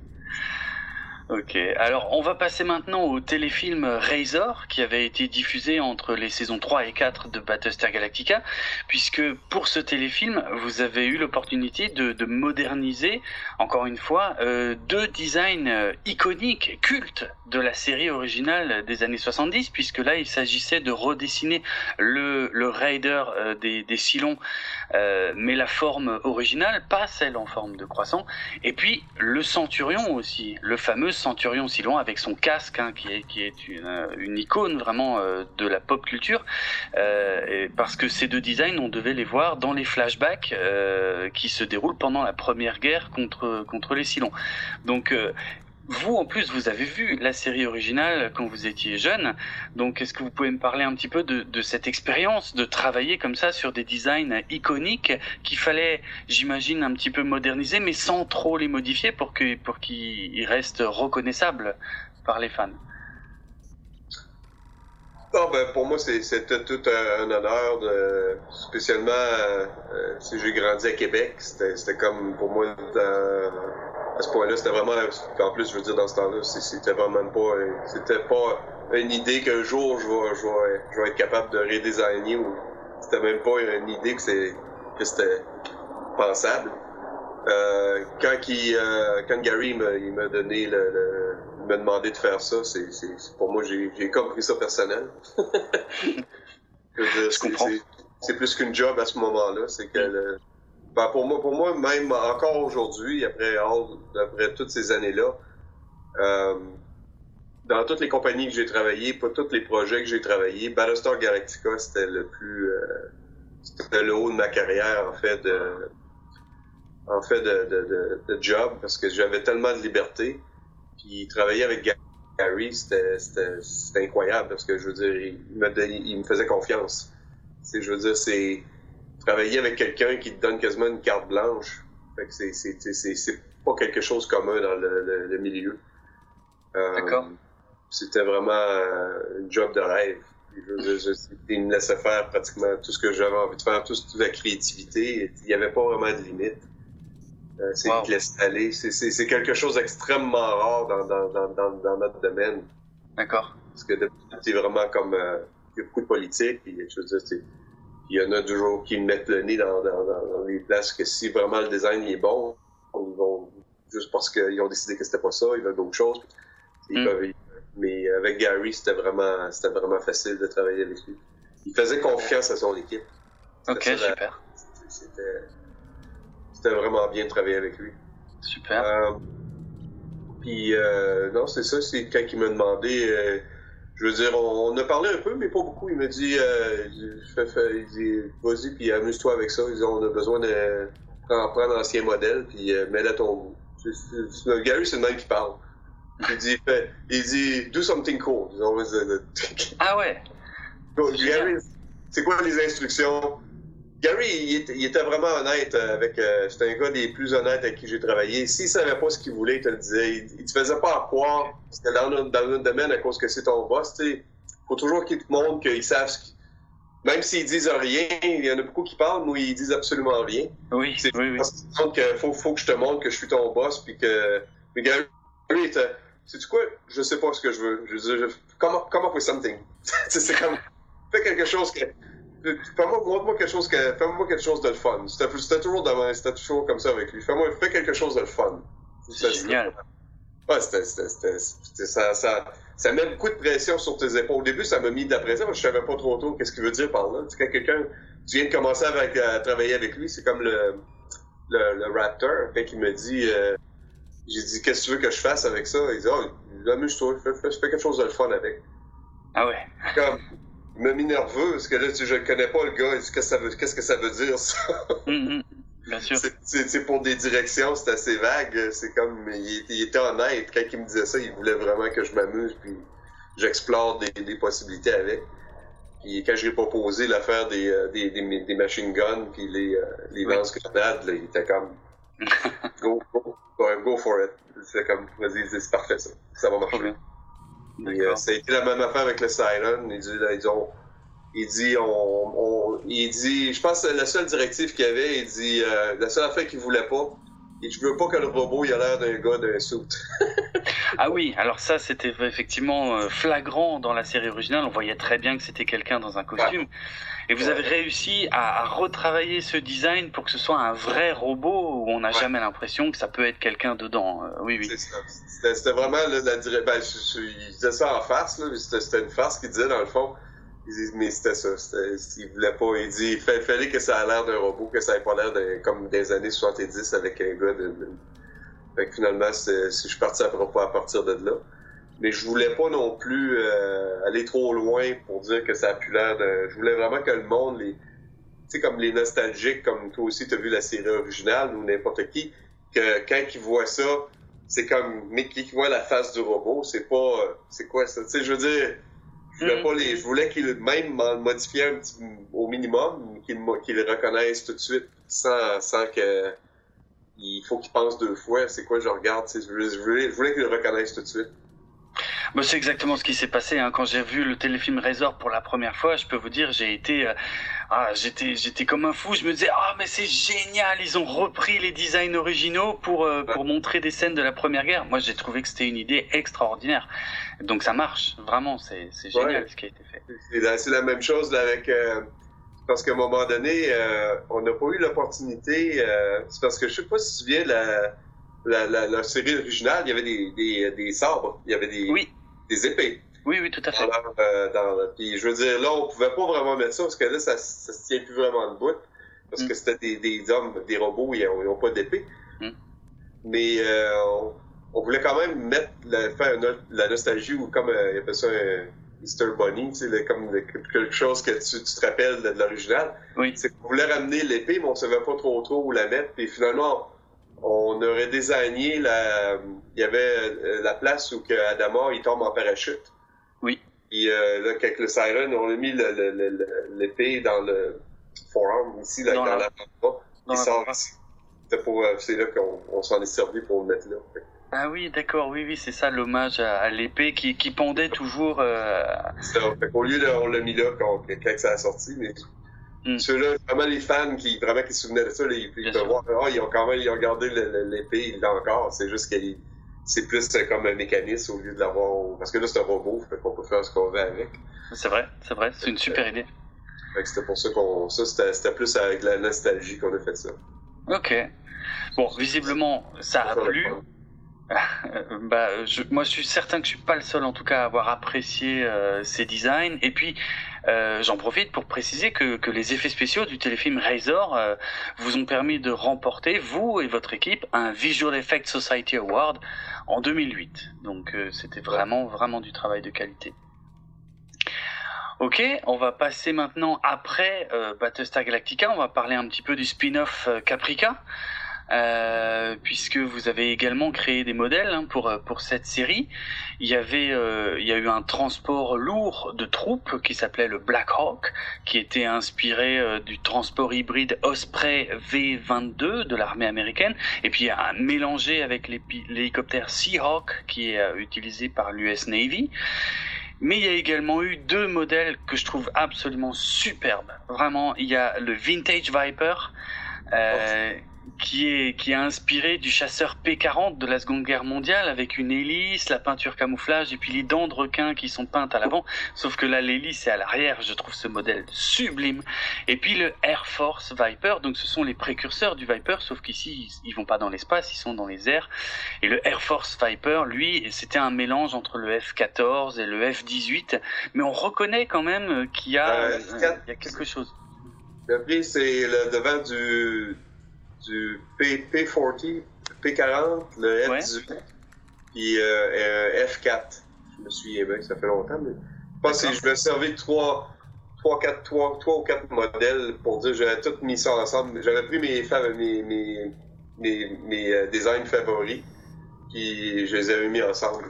Speaker 1: Ok, alors on va passer maintenant au téléfilm Razor qui avait été diffusé entre les saisons 3 et 4 de Battlestar Galactica, puisque pour ce téléfilm, vous avez eu l'opportunité de, de, moderniser, encore une fois, euh, deux designs euh, iconiques, cultes de la série originale des années 70, puisque là il s'agissait de redessiner le, le Raider euh, des, des Silons, euh, mais la forme originale, pas celle en forme de croissant, et puis le Centurion aussi, le fameux Centurion Silon avec son casque, hein, qui est, qui est une, euh, icône vraiment euh, de la pop culture, parce que ces deux designs, on devait les voir dans les flashbacks qui se déroulent pendant la première guerre contre, contre les Silons. Donc vous, en plus, vous avez vu la série originale quand vous étiez jeune. Donc, est-ce que vous pouvez me parler un petit peu de, de cette expérience de travailler comme ça sur des designs iconiques qu'il fallait, j'imagine, un petit peu moderniser, mais sans trop les modifier pour que pour qu'ils restent reconnaissables par les fans?
Speaker 2: Non, ben, pour moi, c'était tout un honneur, de, spécialement euh, si j'ai grandi à Québec. C'était comme, pour moi, à ce point-là, c'était vraiment... En plus, je veux dire, dans ce temps-là, c'était vraiment pas... C'était pas une idée qu'un jour, je vais, je, vais, je vais être capable de redesigner ou... C'était même pas une idée que c'était pensable. Euh, quand, il, euh, quand Gary m'a donné le, le m'a demandé de faire ça, c'est, pour moi, j'ai, compris ça personnel.
Speaker 1: je comprends.
Speaker 2: C'est, plus qu'une job à ce moment-là. C'est que ben, pour moi, pour moi, même encore aujourd'hui, après, après toutes ces années-là, euh, dans toutes les compagnies que j'ai travaillé, pas tous les projets que j'ai travaillé, Battlestar Galactica, c'était le plus, euh, c'était le haut de ma carrière, en fait, de, en fait, de, de, de job, parce que j'avais tellement de liberté. Puis travailler avec Gary, c'était incroyable parce que je veux dire, il me, il me faisait confiance. C'est, je veux dire, c'est travailler avec quelqu'un qui te donne quasiment une carte blanche. Fait que c'est pas quelque chose commun dans le, le, milieu.
Speaker 1: Euh, D'accord.
Speaker 2: C'était vraiment un job de rêve. Je il me laissait faire pratiquement tout ce que j'avais envie de faire, toute, toute la créativité. Il n'y avait pas vraiment de limite. Euh, c'est wow. aller. C'est quelque chose d'extrêmement rare dans, dans, dans, dans, notre domaine.
Speaker 1: D'accord.
Speaker 2: Parce que c'est vraiment comme... Euh, il y a beaucoup de politique, puis je veux dire, il y en a toujours qui mettent le nez dans, dans, dans, les places que si vraiment le design est bon, ils vont juste parce qu'ils ont décidé que c'était pas ça, ils veulent d'autres choses. Ils mm. peuvent, mais avec Gary, c'était vraiment, c'était vraiment facile de travailler avec lui. Il faisait confiance à son équipe.
Speaker 1: Ok, super.
Speaker 2: C'était c'était vraiment bien de travailler avec lui.
Speaker 1: Super.
Speaker 2: Euh, puis, euh, non, c'est ça, c'est quand il m'a demandé, euh, je veux dire, on, a parlé un peu, mais pas beaucoup. Il m'a dit, fais, il dit, vas-y, puis amuse-toi avec ça. Il dit, on a besoin de prendre, l'ancien modèle, puis mets-le à ton goût. Gary, c'est le même qui parle. Il dit, fait, il dit, do something cool.
Speaker 1: ah ouais.
Speaker 2: Gary, c'est quoi les instructions? Gary, il était, vraiment honnête avec. Euh, c'était un gars des plus honnêtes avec qui j'ai travaillé. S'il savait pas ce qu'il voulait, il te le disait. Il, te faisait pas croire que c'était dans, dans notre domaine à cause que c'est ton boss. Il faut toujours qu'il te montre qu'ils savent ce qu'ils même s'ils disent rien, il y en a beaucoup qui parlent, mais ils disent absolument rien.
Speaker 1: Oui, c'est oui, oui.
Speaker 2: Donc, il faut, faut que je te montre que je suis ton boss, puis que... Mais Gary, c'est quoi? Je sais pas ce que je veux. Je veux dire, come, come up with something? c'est comme, fais quelque chose que... Fais-moi, montre-moi quelque chose que, fais-moi quelque chose de fun. C'était toujours demain, c'était toujours comme ça avec lui. Fais-moi, fais quelque chose de fun.
Speaker 1: C'est génial.
Speaker 2: Ouais, c'était, ça, ça, ça met beaucoup de pression sur tes épaules. Au début, ça m'a mis de la pression, je savais pas trop tôt qu'est-ce qu'il veut dire par là. Tu sais, quand quelqu'un, tu viens de commencer avec, à travailler avec lui, c'est comme le, le, le Raptor, quand il me dit, euh, j'ai dit, qu'est-ce que tu veux que je fasse avec ça? Il dit, oh, amuse-toi, fais, fais, fais, quelque chose de fun avec.
Speaker 1: Ah ouais.
Speaker 2: Comme, il m'a mis nerveux, parce que là, tu, je connais pas le gars, qu'est-ce que ça veut, qu'est-ce que ça veut dire, ça?
Speaker 1: Bien sûr.
Speaker 2: C'est pour des directions, c'est assez vague. C'est comme, il, il, était honnête. Quand il me disait ça, il voulait vraiment que je m'amuse, puis j'explore des, des, possibilités avec. Puis quand j'ai proposé l'affaire des, euh, des, des, des, machine guns, puis les, euh, les lance-grenades, il était comme, go, go, go for it. C'est comme, vas-y, c'est parfait ça. Ça va marcher. Et, euh, ça a été la même affaire avec le Siren. Ils, ils ont il dit, on, il dit, je pense que la seule directive qu'il y avait, il dit, euh, la seule affaire qu'il voulait pas, et je veux pas que le robot il a l'air d'un gars d'un suit.
Speaker 1: ah oui, alors ça c'était effectivement euh, flagrant dans la série originale. On voyait très bien que c'était quelqu'un dans un costume. Et vous avez réussi à, retravailler ce design pour que ce soit un vrai robot où on n'a jamais l'impression que ça peut être quelqu'un dedans. Euh, oui, oui.
Speaker 2: C'était vraiment la directive. Ben, il disait ça en face, c'était une farce qu'il disait dans le fond mais c'était ça. Il voulait pas. Il dit il fallait que ça ait l'air d'un robot, que ça ait pas l'air de, comme des années 70 avec un gars de. Fait que finalement, je suis parti à propos à partir de là. Mais je voulais pas non plus euh, aller trop loin pour dire que ça a pu l'air de. Je voulais vraiment que le monde, les. Tu sais, comme les nostalgiques, comme toi aussi, tu as vu la série originale ou n'importe qui, que quand ils voient ça, c'est comme. Mais qui voit la face du robot, c'est pas. C'est quoi ça? Tu sais, je veux dire je voulais, mm. pas les, je voulais qu'ils même modifient un petit, au minimum, qu'ils le reconnaissent tout de suite sans, sans que il faut qu'ils pensent deux fois. C'est quoi je regarde Je voulais, je voulais, je voulais qu'ils le reconnaissent tout de suite.
Speaker 1: Bah, c'est exactement ce qui s'est passé hein. quand j'ai vu le téléfilm Razor pour la première fois. Je peux vous dire, j'ai été, euh, ah, j'étais, j'étais comme un fou. Je me disais, ah mais c'est génial, ils ont repris les designs originaux pour euh, pour montrer des scènes de la Première Guerre. Moi, j'ai trouvé que c'était une idée extraordinaire. Donc ça marche, vraiment, c'est c'est génial ce qui a été fait.
Speaker 2: C'est la, même chose avec. Euh, parce qu'à un moment donné, on n'a pas eu l'opportunité. c'est parce que je sais pas si tu viens la la, la, la, série originale, il y avait des, des, des sabres, il y avait des,
Speaker 1: oui.
Speaker 2: Des épées.
Speaker 1: Oui, oui, tout à fait.
Speaker 2: euh, dans, puis je veux dire, là, on pouvait pas vraiment mettre ça, parce que là, ça, ça se tient plus vraiment de bout, parce que mm. c'était des, des hommes, des robots, ils ont, pas d'épée. Mm. Mais euh, on, voulait quand même mettre, la, faire la nostalgie, ou comme, euh, il appelle ça un Easter Bunny, tu sais, comme quelque chose que tu, tu te rappelles de, l'original.
Speaker 1: Oui.
Speaker 2: C'est qu'on voulait ramener l'épée, mais on savait pas trop trop où la mettre, puis finalement, on aurait désigné la, il y avait euh, la place où que Adama il tombe en parachute.
Speaker 1: Oui.
Speaker 2: Puis euh, là, avec le siren, on a mis l'épée dans le forum ici, là, dans, la, la Il sort euh, C'est là qu'on s'en est servi pour le mettre là.
Speaker 1: Ah oui, d'accord, oui, oui, c'est ça l'hommage à, l'épée qui, qui pendait toujours. Euh...
Speaker 2: Au lieu de, on l'a mis là quand, quand ça a sorti, mais Mm. Ceux-là, vraiment les fans qui vraiment qui se souvenaient de ça, ils, peuvent voir, oh, ils ont quand même ils ont gardé l'épée, ils l'ont encore. C'est juste que c'est plus comme un mécanisme au lieu de l'avoir. Parce que là, c'est un robot, fait qu'on peut faire ce qu'on veut avec.
Speaker 1: C'est vrai, c'est vrai, c'est une super idée.
Speaker 2: C'était pour ça qu'on. Ça, c'était plus avec la nostalgie qu'on a fait ça.
Speaker 1: Ok. Bon, visiblement, ça a plu. Bah, je, moi, je suis certain que je suis pas le seul, en tout cas, à avoir apprécié euh, ces designs. Et puis, euh, j'en profite pour préciser que, que, les effets spéciaux du téléfilm Razor euh, vous ont permis de remporter, vous et votre équipe, un Visual Effects Society Award en 2008. Donc, euh, c'était vraiment, vraiment du travail de qualité. Ok, on va passer maintenant après Battlestar Galactica. On va parler un petit peu du spin-off Caprica. Euh, puisque vous avez également créé des modèles hein, pour pour cette série. Il y avait il y a eu un transport lourd de troupes qui s'appelait le Black Hawk, qui était inspiré du transport hybride Osprey V22 de l'armée américaine, et puis mélangé avec l'hélicoptère Seahawk qui est utilisé par l'US Navy. Mais il y a également eu deux modèles que je trouve absolument superbes. Vraiment, il y a le Vintage Viper. Euh, qui est qui est inspiré du chasseur P40 de la Seconde Guerre mondiale avec une hélice, la peinture camouflage et puis les dents de requin qui sont peintes à l'avant. Sauf que là l'hélice est à l'arrière. Je trouve ce modèle sublime. Et puis le Air Force Viper, donc ce sont les précurseurs du Viper, sauf qu'ici ils vont pas dans l'espace, ils sont dans les airs. Et le Air Force Viper, lui, c'était un mélange entre le F14 et le F18, mais on reconnaît quand même qu'il y a, euh, il y a quelque chose.
Speaker 2: Le prix, c'est le devant du du P, 40 P40, le F18, puis euh, F4. Je me souviens bien, ça fait longtemps, mais je pense que je vais servir trois, trois, quatre, trois, trois ou quatre modèles pour dire j'avais tout mis ça ensemble. J'avais pris mes, mes, mes, mes, mes euh, designs favoris, puis je les avais mis ensemble.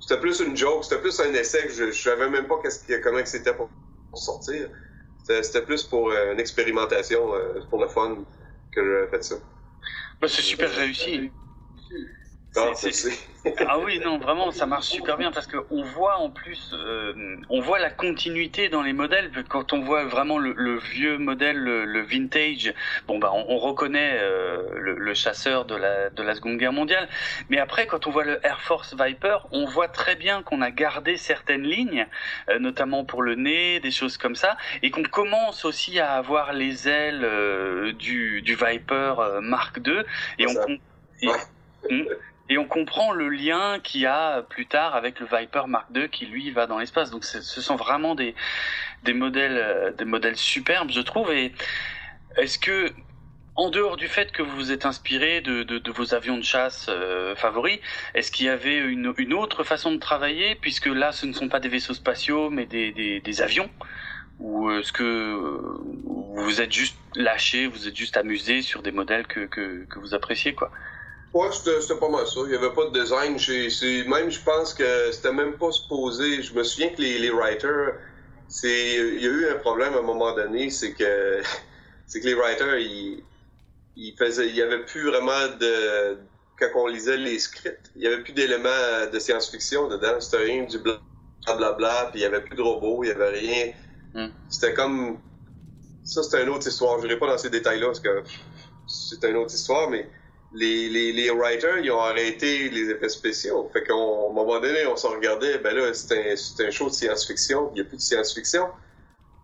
Speaker 2: C'était plus une joke, c'était plus un essai que je, je savais même pas qu'est-ce, comment c'était pour, sortir. C'était, plus pour euh, une expérimentation, pour le fun que j'avais fait ça.
Speaker 1: Bah, c'est super réussi.
Speaker 2: Ah,
Speaker 1: ah oui, non, vraiment, ça marche super bien parce qu'on voit en plus, euh, on voit la continuité dans les modèles. Quand on voit vraiment le, vieux modèle, le, vintage, bon bah on, reconnaît euh, le, chasseur de la de la Seconde Guerre mondiale. Mais après, quand on voit le Air Force Viper, on voit très bien qu'on a gardé certaines lignes, euh, notamment pour le nez, des choses comme ça, et qu'on commence aussi à avoir les ailes du, du Viper Mark II. Et on, et on comprend le lien qu'il y a plus tard avec le Viper Mark II qui lui va dans l'espace. Donc ce sont vraiment des des modèles euh, des modèles superbes, je trouve. Et est-ce que en dehors du fait que vous vous êtes inspiré de, de, de vos avions de chasse euh, favoris, est-ce qu'il y avait une, une, autre façon de travailler, puisque là, ce ne sont pas des vaisseaux spatiaux, mais des, des, des avions Ou est-ce que vous vous êtes juste lâché, vous êtes juste amusé sur des modèles que, que, que vous appréciez, quoi?
Speaker 2: Ouais, c'était pas mal ça. Il n'y avait pas de design. Même, je pense que c'était même pas supposé. Je me souviens que les, les writers, il y a eu un problème à un moment donné, c'est que, c'est que les writers, ils, ils faisaient, il y avait plus vraiment de, quand on lisait les scripts, il y avait plus d'éléments de science-fiction dedans. C'était rien du blablabla, puis il y avait plus de robots, il y avait rien. Hmm. C'était comme, ça c'était une autre histoire. Je n'irai pas dans ces détails-là parce que c'est une autre histoire, mais les, les, les, writers, ils ont arrêté les effets spéciaux. Fait qu'à un moment donné, on s'en regardait, ben là, c'est un, un, show de science-fiction, il n'y a plus de science-fiction.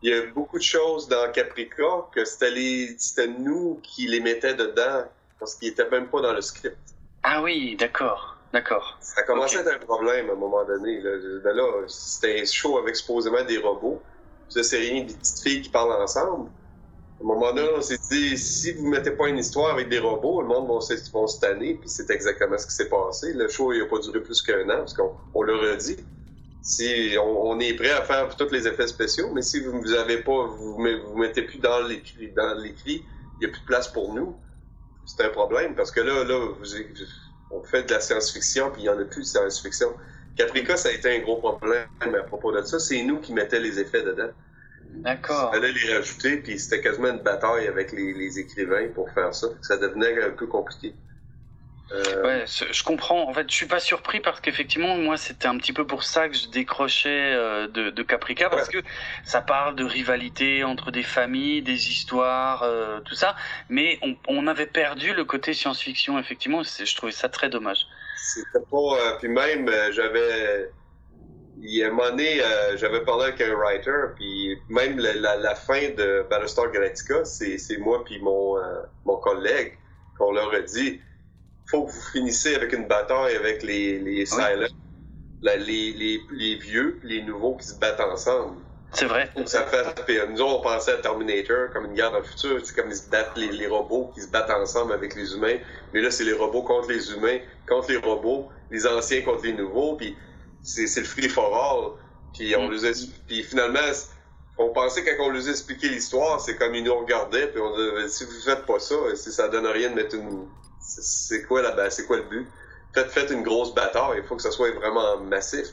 Speaker 2: Il y a beaucoup de choses dans Caprica que c'était nous qui les mettait dedans, parce qu'ils n'étaient même pas dans le script.
Speaker 1: Ah oui, d'accord, d'accord.
Speaker 2: Ça a commencé à être un problème à un moment donné. Là, ben là c'était un show avec supposément des robots. C'est rien des petites filles qui parlent ensemble. À un moment donné, on s'est dit, si vous mettez pas une histoire avec des robots, le monde va, se tanner, puis c'est exactement ce qui s'est passé. Le show, il n'a pas duré plus qu'un an, parce qu'on leur a dit. Si on, est prêt à faire tous les effets spéciaux, mais si vous vous avez pas, vous vous mettez plus dans l'écrit, dans l'écrit, il n'y a plus de place pour nous. C'est un problème, parce que là, là, vous, on fait de la science-fiction, puis il n'y en a plus de science-fiction. Caprica, ça a été un gros problème à propos de ça. C'est nous qui mettions les effets dedans.
Speaker 1: D'accord.
Speaker 2: Il fallait les rajouter, puis c'était quasiment une bataille avec les, les, écrivains pour faire ça. Ça devenait un peu compliqué.
Speaker 1: Euh... Ouais, je comprends. En fait, je suis pas surpris parce qu'effectivement, moi, c'était un petit peu pour ça que je décrochais euh, de, de, Caprica parce que ça parle de rivalité entre des familles, des histoires, euh, tout ça. Mais on, on, avait perdu le côté science-fiction. Effectivement, je trouvais ça très dommage.
Speaker 2: C'était pas. Euh, puis même, j'avais il y a un moment donné, euh, j'avais parlé avec un writer, puis même la, la, fin de Battlestar Galactica, c'est, c'est moi puis mon, euh, mon collègue qu'on leur a dit faut que vous finissiez avec une bataille avec les, les silents, les, les, les, vieux les nouveaux qui se battent ensemble.
Speaker 1: C'est vrai.
Speaker 2: Ça fait, nous, on pensait à Terminator comme une guerre dans le futur. C'est comme ils se battent, les, les, robots qui se battent ensemble avec les humains. Mais là, c'est les robots contre les humains, contre les robots, les anciens contre les nouveaux. Puis c'est le free for all. Puis, on mm. puis finalement, on pensait quand on nous expliquait l'histoire, c'est comme ils nous regardaient, puis on disait, si vous faites pas ça, si ça donne rien de mettre une, c'est quoi, la, c'est quoi le but? Faites, faites une grosse bataille, il faut que ça soit vraiment massif.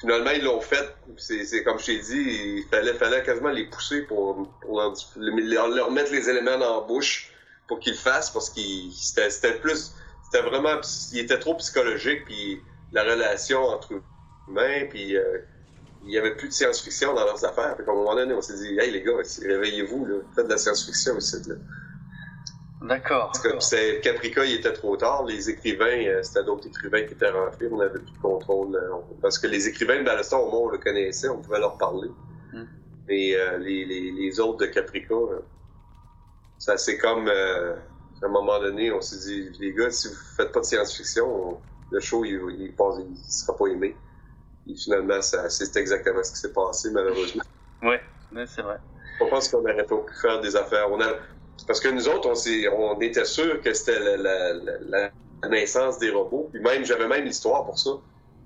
Speaker 2: Finalement, ils l'ont fait. C'est comme je t'ai dit, il fallait, fallait quasiment les pousser pour, pour leur, leur, mettre les éléments dans la bouche pour qu'ils le fassent parce qu'il c'était plus c'était vraiment il était trop psychologique puis la relation entre humains puis euh, il y avait plus de science-fiction dans leurs affaires. Puis à un moment donné, on s'est dit, hey les gars, réveillez-vous, faites de la science-fiction aussi. Là.
Speaker 1: D'accord.
Speaker 2: C'est Caprica, il était trop tard. Les écrivains, euh, c'était d'autres écrivains qui étaient rentrés. On n'avait plus de contrôle. Euh, parce que les écrivains de Ballaston, au moins, on le connaissait, on pouvait leur parler. Hmm. Mais euh, les, les, les, autres de Caprica, ça c'est comme à un moment donné, on s'est dit, les gars, si vous faites pas de science-fiction, le show, il, il, il sera pas aimé. Et finalement, c'est exactement ce qui s'est passé, malheureusement.
Speaker 1: Oui, c'est vrai.
Speaker 2: On pense qu'on aurait pas pu faire des affaires. On a, parce que nous autres, on, on était sûrs que c'était la, la, la, naissance des robots. Puis même, j'avais même l'histoire pour ça.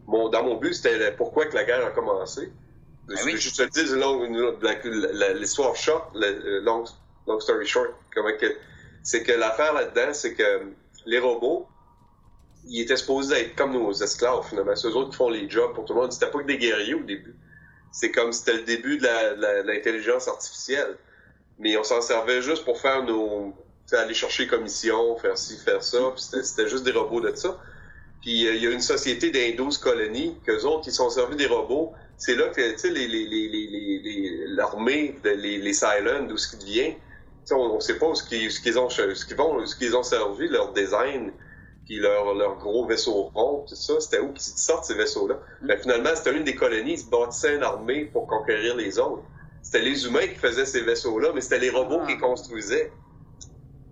Speaker 2: Mon, dans mon but, c'était pourquoi que la guerre a commencé. Ben je juste te dire l'histoire short, long, long story short, comment que c'est que l'affaire là-dedans, c'est que les robots, ils étaient supposés être comme nos esclaves, finalement. C'est eux autres qui font les jobs pour tout le monde. C'était pas que des guerriers au début. C'est comme c'était le début de l'intelligence artificielle. Mais on s'en servait juste pour faire nos. aller chercher commission, faire ci, faire ça. C'était juste des robots de ça. Puis euh, il y a une société 12 colonies, qu'eux autres, ils sont servis des robots. C'est là que, tu sais, l'armée, les, les, les, les, Silent, d'où ce qui devient, on ne sait pas ce qu'ils ce qu'ils ont, ce qu'ils vont, ce qu'ils ont servi, leur design, puis leur, leur gros vaisseau rond, tout ça, c'était où qu'ils sortent ces vaisseaux-là. Mm. Mais finalement, c'était une des colonies, ils se bâtissaient une armée pour conquérir les autres. C'était les humains qui faisaient ces vaisseaux-là, mais c'était les robots qui ah. construisaient.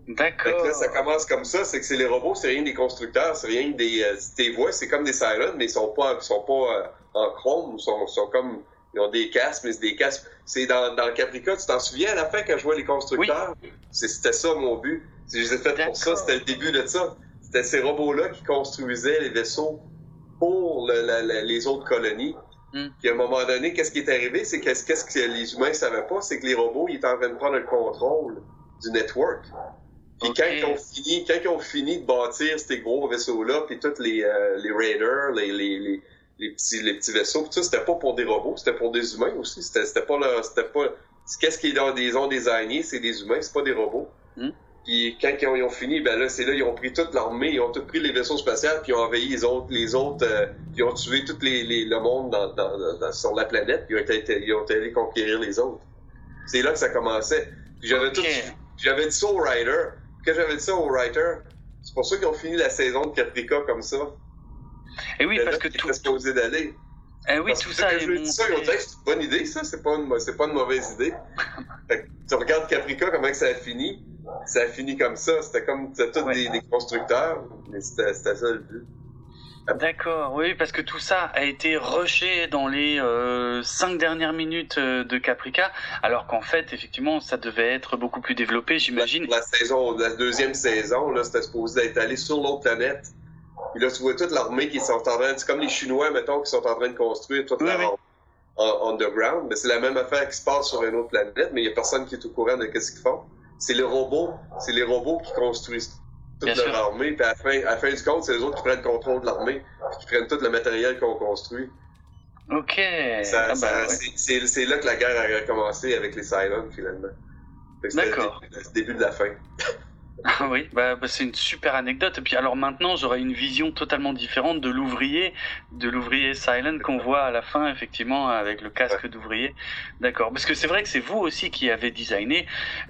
Speaker 1: D'accord.
Speaker 2: Là, ça commence comme ça, c'est que c'est les robots, c'est rien des constructeurs, c'est rien des. Euh, tes voix, c'est comme des sirens, mais ils sont pas, sont pas euh, en chrome, ils sont, sont comme. Ils ont des casques, mais c'est des casques. C'est dans, dans Caprica, tu t'en souviens à la fin quand je vois les constructeurs? C'était ça mon but. Je les ai fait pour ça, c'était le début de ça. C'était ces robots-là qui construisaient les vaisseaux pour le, les autres colonies. Hmm. Puis à un moment donné, qu'est-ce qui est arrivé? C'est qu'est-ce que les humains ne savaient pas? C'est que les robots, ils étaient en train de prendre le contrôle du network. Puis quand, ils ont fini, quand ils ont fini de bâtir ces gros vaisseaux-là, puis tous les, euh, les raiders, les, les, les, les, petits, les petits vaisseaux, tout ça, c'était pas pour des robots, c'était pour des humains aussi. C'était, pas leur, c'était pas, qu'est-ce qu'ils ont, des ont désigné, c'est des humains, c'est pas des robots. Hmm. Puis quand ils ont, fini, ben là, c'est là, ils ont pris toute l'armée, ils ont tout pris les vaisseaux spatiaux, puis ils ont envahi les autres, les autres, euh, ils ont tué tout les, les, le monde dans, dans, sur la planète, puis ils ont, été, ils ont été conquérir les autres. C'est là que ça commençait. Puis j'avais tout, j'avais dit ça au writer. Quand j'avais dit ça au writer, c'est pour ça qu'ils ont fini la saison de Caprica comme ça.
Speaker 1: Et oui, parce que tout.
Speaker 2: supposé d'aller.
Speaker 1: Eh oui, tout ça
Speaker 2: est monté... ça, ils ont dit, c'est une bonne idée, ça, c'est pas une, c'est pas une mauvaise idée. tu regardes Caprica, comment que ça a fini? Ça a fini comme ça. C'était comme tous des, constructeurs, mais c'était ça le but.
Speaker 1: D'accord, oui, parce que tout ça a été rushé dans les euh, cinq dernières minutes euh, de Caprica, alors qu'en fait, effectivement, ça devait être beaucoup plus développé, j'imagine.
Speaker 2: La, saison, la deuxième saison, là, c'était supposé être allé sur l'autre planète. Puis là, tu vois toute l'armée qui sont en train, c'est comme les Chinois, mettons, qui sont en train de construire toute la En, underground, mais c'est la même affaire qui se passe sur une autre planète, mais il y a personne qui est au courant de ce qu'ils font c'est les robots, c'est les robots qui construisent toute leur armée, puis à la, fin, à la fin du compte, c'est les autres qui prennent le contrôle de l'armée, qui prennent tout le matériel qu'on construit.
Speaker 1: OK.
Speaker 2: Ah, ben, c'est là que la guerre a commencé avec les Cylons, finalement.
Speaker 1: D'accord.
Speaker 2: C'est le début de la fin.
Speaker 1: Ah oui, bah, bah, c'est une super anecdote. Et puis alors maintenant, j'aurai une vision totalement différente de l'ouvrier, de l'ouvrier silent qu'on voit à la fin, effectivement, avec le casque d'ouvrier. D'accord. Parce que c'est vrai que c'est vous aussi qui avez designé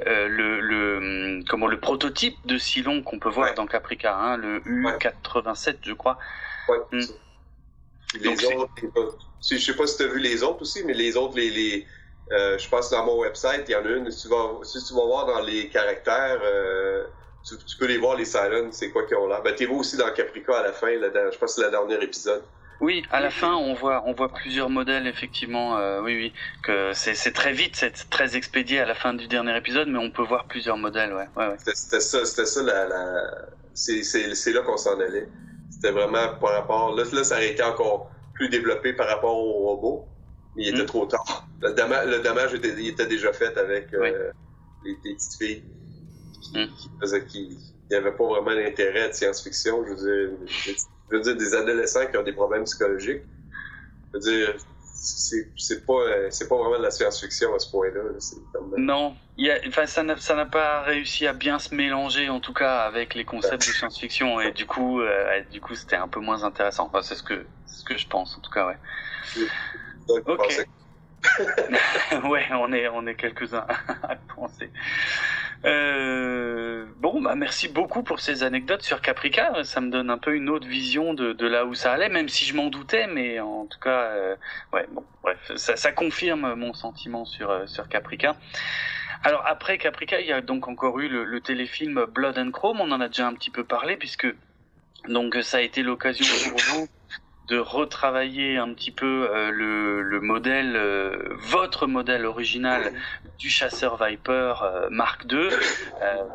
Speaker 1: euh, le, le, comment, le prototype de Silon qu'on peut voir dans Caprica, hein, le U87, je crois.
Speaker 2: Hmm. Les autres, je sais pas si tu as vu les autres aussi, mais les autres, les, les euh, je pense dans mon website, il y en a une. Si tu vas, si tu vas voir dans les caractères, euh, tu, peux les voir, les silents, c'est quoi qu'ils ont là. Ben, t'es aussi dans Caprica à la fin, là, je pense que c'est le dernier épisode.
Speaker 1: Oui, à la fin, on voit, on voit plusieurs modèles, effectivement. Euh, oui, oui, que c'est très vite, c'est très expédié à la fin du dernier épisode, mais on peut voir plusieurs modèles, ouais. ouais, ouais.
Speaker 2: C'était ça, c'était ça, la, la... c'est là qu'on s'en allait. C'était vraiment par rapport. Là, là, ça a été encore plus développé par rapport au robot, mais il était hmm. trop tard. Le, dommage, le dommage était, il était déjà fait avec euh, les, petites filles qui, qui, il n'y avait pas vraiment d'intérêt de science-fiction. Je veux dire, je veux dire, des adolescents qui ont des problèmes psychologiques. Je veux dire, c'est pas c'est pas vraiment de la science-fiction à ce point-là.
Speaker 1: Non, il enfin ça n'a ça n'a pas réussi à bien se mélanger en tout cas avec les concepts de science-fiction et du coup euh, du coup c'était un peu moins intéressant. Enfin, c'est ce que ce que je pense en tout cas ouais. ok. ouais, on est on est quelques-uns à penser. Euh, bon, bah merci beaucoup pour ces anecdotes sur Caprica. Ça me donne un peu une autre vision de, de là où ça allait, même si je m'en doutais, mais en tout cas, euh, ouais, bon, bref, ça, ça, confirme mon sentiment sur euh, sur Caprica. Alors après Caprica, il y a donc encore eu le, le, téléfilm Blood and Chrome. On en a déjà un petit peu parlé puisque donc ça a été l'occasion pour vous de retravailler un petit peu euh, le, le, modèle, euh, votre modèle original du chasseur Viper euh, Mark II,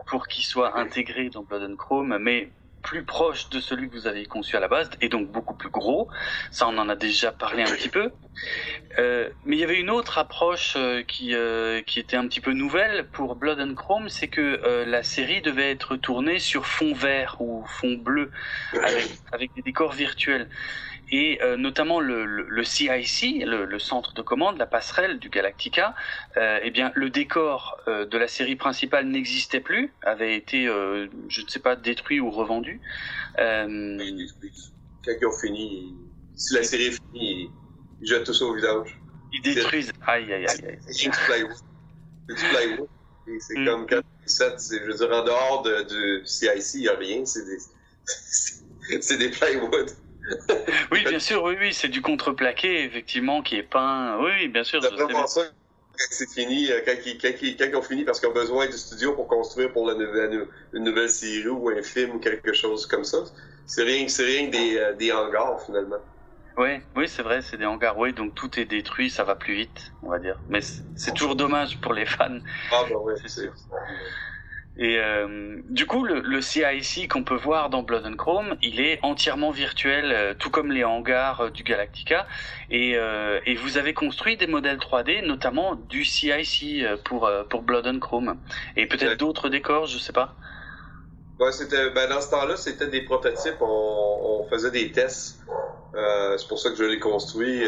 Speaker 1: pour qu'il soit intégré dans Blood and Chrome, mais plus proche de celui que vous avez conçu à la base et donc beaucoup plus gros. Ça, on en a déjà parlé un petit peu. Mais il y avait une autre approche qui qui était un petit peu nouvelle pour Blood and Chrome, c'est que la série devait être tournée sur fond vert ou fond bleu avec des décors virtuels et euh, notamment le, le, le CIC, le, le, centre de commande, la passerelle du Galactica, euh, eh bien le décor euh, de la série principale n'existait plus, avait été, je ne sais pas, détruit ou revendu.
Speaker 2: Quand ils ont fini, si la série est finie, ils jettent tout ça au vidange.
Speaker 1: Ils détruisent. Aïe aïe aïe. aïe.
Speaker 2: C'est du plywood. C'est du plywood. C'est mm. comme quand je veux dire, en dehors de, du CIC, il n'y a rien, c'est des, c'est des plywood
Speaker 1: oui, bien sûr, oui, oui, c'est du contreplaqué, effectivement, qui est peint. Oui, oui bien sûr.
Speaker 2: C'est vraiment ça c'est fini, euh, quand ils, quand, ils, quand ils ont fini parce qu'ils ont besoin du studio pour construire pour la nouvelle, une nouvelle série ou un film ou quelque chose comme ça. C'est rien, c'est rien que des, euh, des hangars finalement.
Speaker 1: Oui, oui, c'est vrai, c'est des hangars. Oui, donc tout est détruit, ça va plus vite, on va dire. Mais c'est toujours dommage pour les fans.
Speaker 2: Ah bah ouais, c'est sûr.
Speaker 1: Et euh, du coup, le, le CIC qu'on peut voir dans Blood and Chrome, il est entièrement virtuel, euh, tout comme les hangars euh, du Galactica. Et, euh, et, vous avez construit des modèles 3D, notamment du CIC euh, pour pour Blood and Chrome, et peut-être d'autres décors, je sais pas.
Speaker 2: Ouais, c'était ben dans ce temps-là, c'était des prototypes. On, on, faisait des tests. c'est pour ça que je l'ai construit.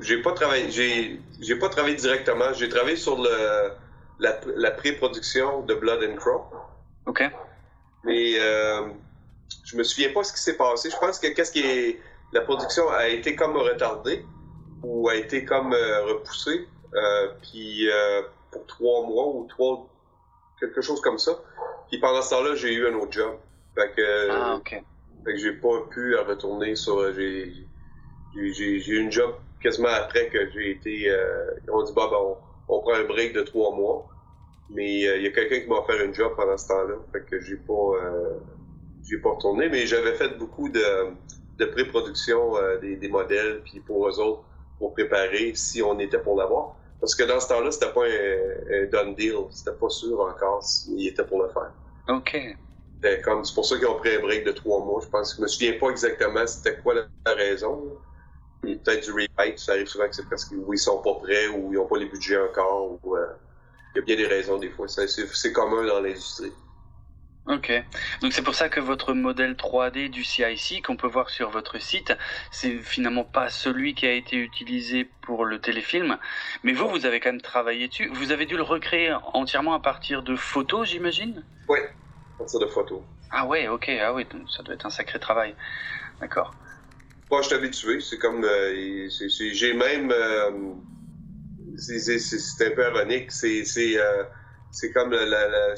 Speaker 2: j'ai pas travaillé, j'ai j'ai pas travaillé directement. J'ai travaillé sur le la, la pré-production de Blood and Crow.
Speaker 1: OK.
Speaker 2: Mais euh, je me souviens pas ce qui s'est passé. Je pense que qu'est-ce qui est la production a été comme retardée ou a été comme euh, repoussée, euh, puis euh, pour trois mois ou trois quelque chose comme ça. Puis pendant ce temps-là, j'ai eu un autre job. Fait que,
Speaker 1: ah, ok.
Speaker 2: Fait que j'ai pas pu retourner sur. J'ai j'ai eu une job quasiment après que j'ai été. Euh, on dit bah bon on prend un break de trois mois. Mais il euh, y a quelqu'un qui m'a offert un job pendant ce temps-là. Fait que j'ai pas euh, j'ai pas retourné, mais j'avais fait beaucoup de, de pré-production euh, des, des, modèles, puis pour eux autres, pour préparer si on était pour l'avoir. Parce que dans ce temps-là, c'était pas un, un, done deal. C'était pas sûr encore s'il était pour le faire.
Speaker 1: OK.
Speaker 2: comme c'est pour ça qu'ils ont pris un break de trois mois. Je pense que je me souviens pas exactement c'était quoi la, raison peut-être du rewrite, ça arrive souvent que c'est parce qu'ils ils sont pas prêts ou ils ont pas les budgets encore. Ou, euh, il y a bien des raisons des fois. C'est commun dans l'industrie.
Speaker 1: Ok. Donc c'est pour ça que votre modèle 3D du CIC qu'on peut voir sur votre site, c'est finalement pas celui qui a été utilisé pour le téléfilm, mais vous, vous avez quand même travaillé dessus. Vous avez dû le recréer entièrement à partir de photos, j'imagine?
Speaker 2: Oui, à partir de photos.
Speaker 1: Ah ouais, ok. Ah oui, ça doit être un sacré travail. D'accord.
Speaker 2: Moi, je suis habitué. C'est comme. Euh, j'ai même. Euh, c'est un peu ironique. C'est euh, comme la, la, la, la,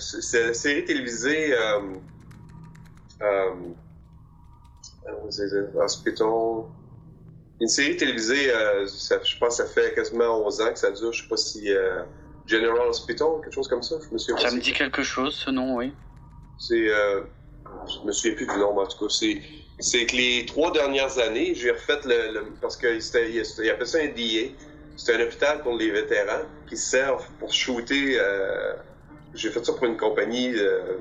Speaker 2: série télévisée. Euh, euh, Hospital. Une série télévisée, euh, ça, je pense que ça fait quasiment 11 ans que ça dure. Je sais pas si. Euh, General Hospital, quelque chose comme ça. Je me
Speaker 1: souviens ça me dit quelque chose, ce nom, oui.
Speaker 2: C'est. Euh, je me souviens plus du nom, mais en tout cas, c'est c'est que les trois dernières années, j'ai refait le, le parce que c'était, il appelle ça un DA. C'est un hôpital pour les vétérans qui servent pour shooter. Euh, j'ai fait ça pour une compagnie, euh,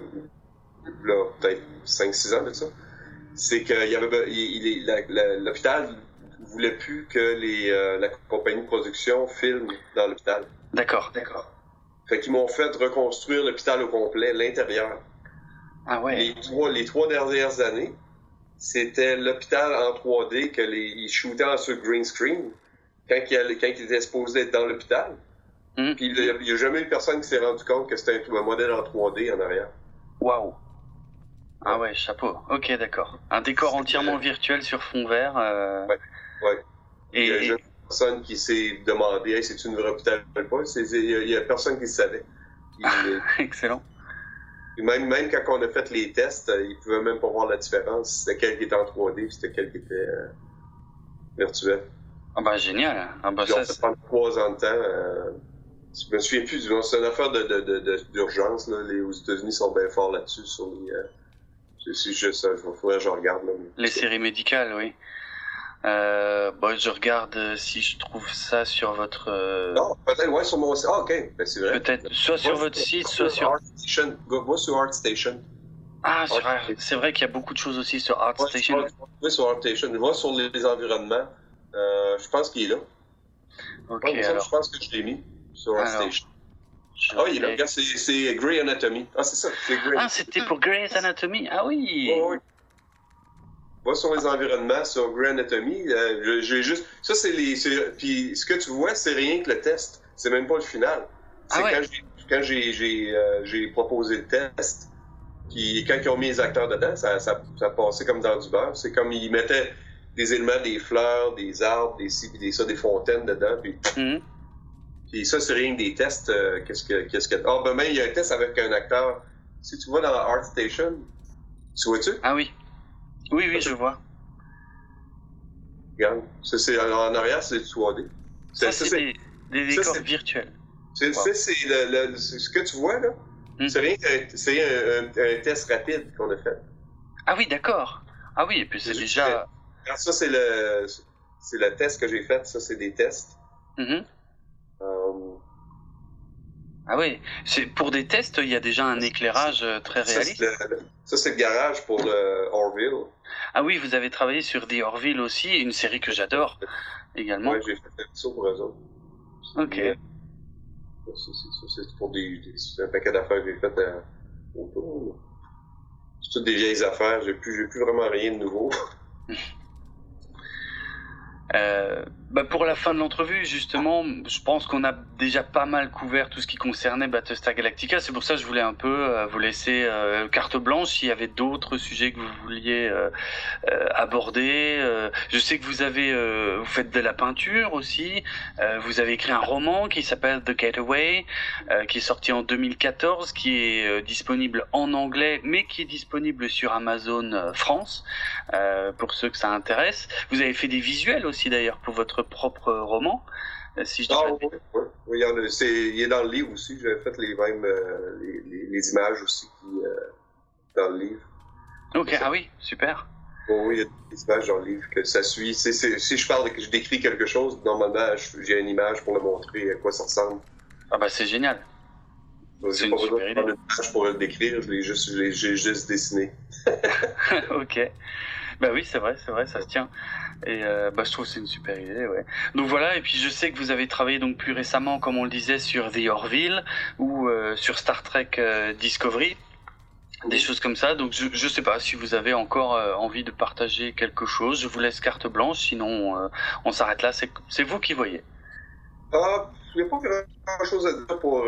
Speaker 2: là, peut-être 5-6 ans de ça. C'est qu'il y avait, l'hôpital voulait plus que les, euh, la compagnie de production filme dans l'hôpital.
Speaker 1: D'accord, d'accord.
Speaker 2: Fait qu'ils m'ont fait reconstruire l'hôpital au complet, l'intérieur.
Speaker 1: Ah ouais.
Speaker 2: Les trois, les trois dernières années, c'était l'hôpital en 3D que les, ils shootaient sur green screen quand il, allait- quand il était supposé être dans l'hôpital.
Speaker 1: Mhm.
Speaker 2: Puis il n'y a, jamais eu personne qui s'est rendu compte que c'était un, un modèle en 3D en arrière.
Speaker 1: Waouh. Ah ouais, chapeau. Ok, d'accord. Un décor
Speaker 2: C'est-
Speaker 1: entièrement virtuel sur fond vert. euh,
Speaker 2: Ouais, ouais. Il
Speaker 1: Et,
Speaker 2: y a jamais personne qui s'est demandé hey, c'est-tu une vraie hôpital ou pas? C'est- c'est- Il y a- il personne qui le savait. Puis, euh,
Speaker 1: excellent.
Speaker 2: Puis même, même quand on a fait les tests, euh, ils pouvaient même pas voir la différence. C'était quel qui était en 3D puis c'était quel qui était euh, virtuel.
Speaker 1: Ah bah génial. Ah bah
Speaker 2: Ils ont
Speaker 1: ça,
Speaker 2: trois ans de temps. Euh, je me souviens plus. C'est une affaire de, de, de, d'urgence. Les, aux États-Unis sont bien forts là-dessus. Sur les, euh, c'est, juste ça. Il faudrait que je regarde. Là, mais-
Speaker 1: les séries médicales, oui. Euh, bah, je regarde euh, si je trouve ça sur votre. euh,
Speaker 2: Non, peut-être, ouais, sur mon site. Ah, ok. Ben, c'est vrai.
Speaker 1: Peut-être soit sur votre site, soit sur.
Speaker 2: ArtStation. Go- sur ArtStation.
Speaker 1: Ah, c'est vrai qu'il y a beaucoup de choses aussi sur ArtStation.
Speaker 2: va sur ArtStation. Va sur les, environnements. Euh, je pense qu'il est là.
Speaker 1: Ok,
Speaker 2: Ouais,
Speaker 1: alors.
Speaker 2: Je pense que je l'ai mis sur ArtStation.
Speaker 1: je
Speaker 2: Ah, il est là. Regarde, c'est, Grey Anatomy. Ah, c'est ça. C'est Grey.
Speaker 1: Ah, c'était pour Grey's Anatomy. Ah oui.
Speaker 2: Ouais. Va sur les environnements, sur Grey Anatomy. euh, je- j'ai juste. Ça, c'est les. Puis ce que tu vois, c'est rien que le test. C'est même pas le final. C'est
Speaker 1: Ah ouais.
Speaker 2: quand j'ai euh, proposé le test. Puis quand ils ont mis les acteurs dedans, ça, ça, ça passait comme dans du beurre. C'est comme ils mettaient des éléments, des fleurs, des arbres, des ci, puis des ça, des fontaines dedans. Puis,
Speaker 1: Mhm.
Speaker 2: puis ça, c'est rien que des tests. euh, qu'est-ce que qu'est-ce que. Ah ben même il y a un test avec un acteur. Si tu vois dans ArtStation, tu vois-tu?
Speaker 1: Ah oui. Oui, oui, je vois.
Speaker 2: Regarde, ça c'est en arrière, c'est du 3D.
Speaker 1: Ça,
Speaker 2: Ça,
Speaker 1: c'est des, des décors virtuels.
Speaker 2: c'est-
Speaker 1: Wow.
Speaker 2: ça, c'est ce que tu vois là.
Speaker 1: Hmm.
Speaker 2: C'est rien c'est un, un- un test rapide qu'on a fait.
Speaker 1: Ah oui, d'accord. Ah oui, et puis c'est déjà.
Speaker 2: Alors, ça c'est le c'est le test que j'ai fait. Ça c'est des tests.
Speaker 1: Mhm.
Speaker 2: Euh,
Speaker 1: Ah oui, c'est pour des tests, il y a déjà un éclairage euh, très réaliste.
Speaker 2: ça, c'est le garage pour le Orville.
Speaker 1: Ah oui, vous avez travaillé sur The Orville aussi, une série que j'adore également.
Speaker 2: Ouais, j'ai fait ça pour eux autres.
Speaker 1: Ok.
Speaker 2: Euh, c'est- pour des, des- c'est un paquet d'affaires que j'ai fait euh, autour. C'est toutes des vieilles affaires. J'ai plus, plus vraiment rien de nouveau.
Speaker 1: Euh, bah pour la fin de l'entrevue, justement, je pense qu'on a déjà pas mal couvert tout ce qui concernait Battlestar Galactica. C'est pour ça que je voulais un peu euh, vous laisser euh, carte blanche s'il y avait d'autres sujets que vous vouliez euh, euh, aborder. Euh, je sais que vous avez, vous faites de la peinture aussi. Vous avez écrit un roman qui s'appelle The Getaway, qui est sorti en 2014, qui est disponible en anglais, mais qui est disponible sur Amazon France pour ceux que ça intéresse. Vous avez fait des visuels aussi d'ailleurs pour votre propre roman, euh, si je dis
Speaker 2: Ah, oui, oui, oui, il, y en a- c'est- il est dans le livre aussi. J'avais fait les mêmes euh, les, les- les images aussi qui, euh, dans le livre.
Speaker 1: Ok, ah oui, super.
Speaker 2: Bon, oui, il y a des images dans le livre que ça suit. Si je parle, que je décris quelque chose, normalement, je- j'ai une image pour le montrer à quoi ça ressemble.
Speaker 1: Ah bah c'est génial. C'est une super idée.
Speaker 2: prendre une image pour le décrire. Je l'ai juste, je juste dessiné.
Speaker 1: ok. Bah oui, c'est vrai, c'est vrai, ça se tient. Et euh, bah je trouve que c'est une super idée, ouais. Donc voilà, et puis je sais que vous avez travaillé donc plus récemment, comme on le disait, sur The Orville ou euh, sur Star Trek euh, Discovery, des choses comme ça. Donc je je sais pas si vous avez encore envie de partager quelque chose. Je vous laisse carte blanche, sinon on s'arrête là. C'est vous qui voyez.
Speaker 2: Ah, il n'y a pas grand chose à dire pour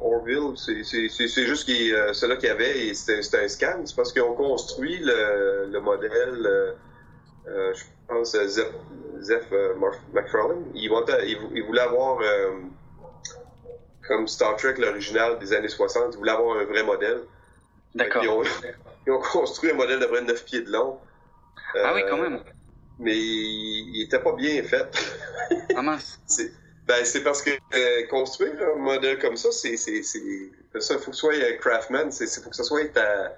Speaker 2: Orville. C'est- juste que euh, celui qu'il y avait, c'était un scan. C'est parce qu'on construit le, le modèle, pense, euh, Zeph, Zeph euh, McFarlane. Il, voulait- il, vou- il voulait avoir, euh, comme Star Trek, l'original des années 60, il voulait avoir un vrai modèle.
Speaker 1: D'accord.
Speaker 2: Ils ont, ils ont construit un modèle de près de 9 pieds de long.
Speaker 1: Ah oui, quand même.
Speaker 2: Mais il, il était pas bien fait.
Speaker 1: Ah mince.
Speaker 2: C'est ben, c'est parce que construire un modèle comme ça, c'est c'est c'est ça faut que ce soit un craftsman, c'est c'est faut que ce soit ta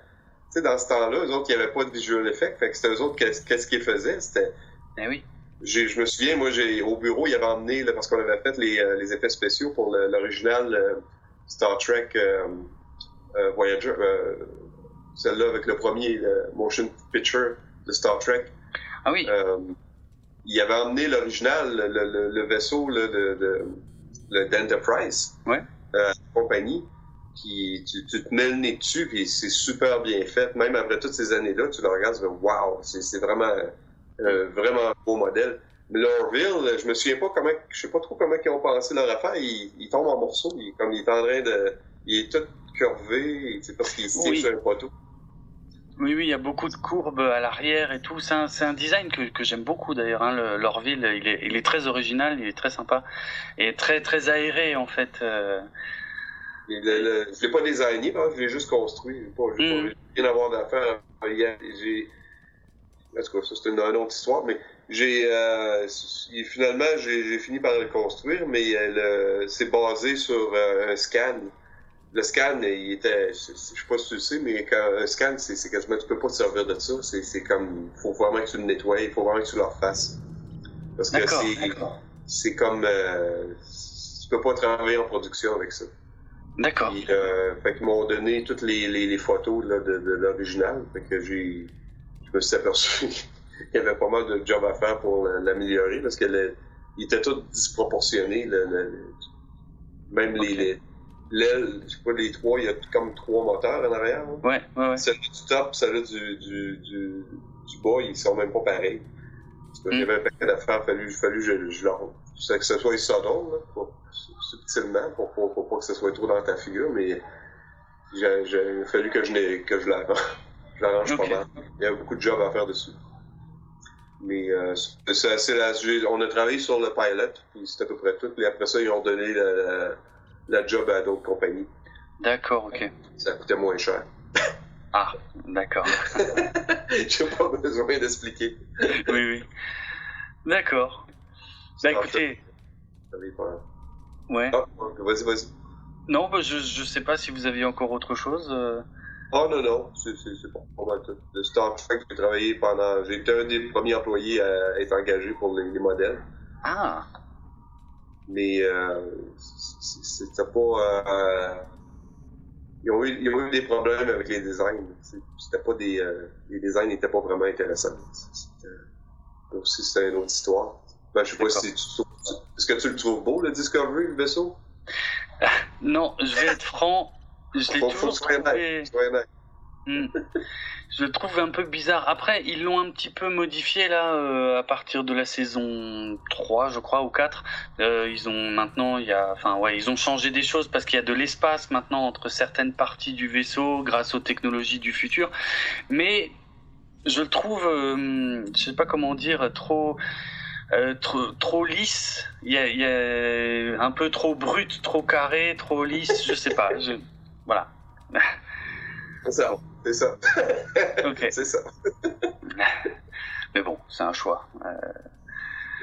Speaker 2: sais dans ce temps-là, eux autres il n'y avait pas de visual effect, fait que c'était eux autres qu'est-ce qu'ils faisaient, c'était
Speaker 1: Eh oui.
Speaker 2: je me souviens moi j'ai au bureau, il avait emmené là, parce qu'on avait fait les, euh, les effets spéciaux pour l'original euh, Star Trek euh, Voyager celle-là avec le premier le motion picture de Star Trek.
Speaker 1: Ah oui.
Speaker 2: Euh, il avait emmené l'original, le, le- le vaisseau là, de, de, le d'Enterprise,
Speaker 1: Ouais.
Speaker 2: compagnie. Tu, tu, te mets le nez dessus, puis c'est super bien fait. Même après toutes ces années-là, tu le regardes, tu fais wow, c'est vraiment, euh, vraiment un beau modèle. Mais Lorville, je me souviens pas comment, je sais pas trop comment ils ont pensé leur affaire. Il, il tombe en morceaux, il, comme il est en train de, il est tout curvé, c'est parce qu'il
Speaker 1: Oui.
Speaker 2: sur un poteau.
Speaker 1: Oui, oui, il y a beaucoup de courbes à l'arrière et tout. C'est un, design que, que j'aime beaucoup d'ailleurs. Hein. Le- L'Orville, il est, il est très original, il est très sympa et très très aéré en fait. euh.
Speaker 2: Et le, le- je l'ai pas designé, hein, je l'ai juste construit. J'ai pas,
Speaker 1: Mm.
Speaker 2: pas rien à voir d'affaire. Il y a- J'ai, en tout cas, ça c'est une, une autre histoire, mais j'ai, euh, finalement, j'ai fini par le construire, mais euh, c'est basé sur euh, un scan. Le scan, il était, je je sais pas si tu le sais, mais quand un scan, c'est quasiment, tu peux pas te servir de ça. C'est comme, faut vraiment que tu le nettoies, il faut vraiment que tu le refasses. Parce que c'est, c'est comme, euh, tu peux pas travailler en production avec ça.
Speaker 1: D'accord.
Speaker 2: Puis, euh, fait qu'ils m'ont donné toutes les, les, les photos là, de, de l'original. Fait que j'ai, je me suis aperçu qu'il y avait pas mal de job à faire pour l'améliorer parce que le- il était tout disproportionné. le- le- le- même les, l'aile, je sais pas, les trois, il y a comme trois moteurs en arrière. hein.
Speaker 1: Ouais, ouais, ouais.
Speaker 2: Celle du top, celle du, du, du, du bas, ils sont même pas pareils. Parce que
Speaker 1: Mm.
Speaker 2: j'avais un paquet d'affaires, fallu, fallu que je, je leur, que ce soit isodone, là, pour- subtilement, pour, pour, pour pas que ce soit trop dans ta figure, mais j'ai, j'ai il a fallu que je, n'ai- que je l'arrange. Je l'arrange
Speaker 1: Ok.
Speaker 2: pas mal. Il y a beaucoup de job à faire dessus. Mais euh, c'est assez la, on a travaillé sur le pilot, puis c'était à peu près tout. Puis après ça, ils ont donné la, la job à d'autres compagnies.
Speaker 1: D'accord, ok.
Speaker 2: Ça coûtait moins cher.
Speaker 1: Ah, d'accord.
Speaker 2: J'ai pas besoin d'expliquer.
Speaker 1: oui, oui. D'accord. Bah
Speaker 2: En fait,
Speaker 1: écoutez, ouais.
Speaker 2: Ah, vas-y, vas-y.
Speaker 1: Non, bah, je je sais pas si vous aviez encore autre chose. euh.
Speaker 2: Oh non, non, c'est tout. Le Star Trek, j'ai travaillé pendant. J'ai été un des premiers employés à être engagé pour les, les modèles.
Speaker 1: Ah,
Speaker 2: Mais euh, c'était pas. euh, ils, ont eu, ils ont eu des problèmes avec les designs. C'était pas des. euh, les designs n'étaient pas vraiment intéressants. C'était- Aussi, c'était une autre histoire. Ben, je sais pas si tu trouves. Est-ce que tu le trouves beau, le Discovery, le vaisseau?
Speaker 1: non, je vais être franc. Je l'ai toujours trouvé. Hmm. Je le trouve un peu bizarre. Après, ils l'ont un petit peu modifié là euh, à partir de la saison 3, je crois, ou 4. Euh, ils ont maintenant, il y a, enfin ouais, ils ont changé des choses parce qu'il y a de l'espace maintenant entre certaines parties du vaisseau grâce aux technologies du futur. Mais je le trouve, euh, je sais pas comment dire, trop. Euh, trop, trop lisse, il y, a, il y a un peu trop brut, trop carré, trop lisse, je sais pas. Je... Voilà.
Speaker 2: C'est ça. C'est ça.
Speaker 1: Ok.
Speaker 2: c'est ça.
Speaker 1: Mais bon, c'est un choix. Euh,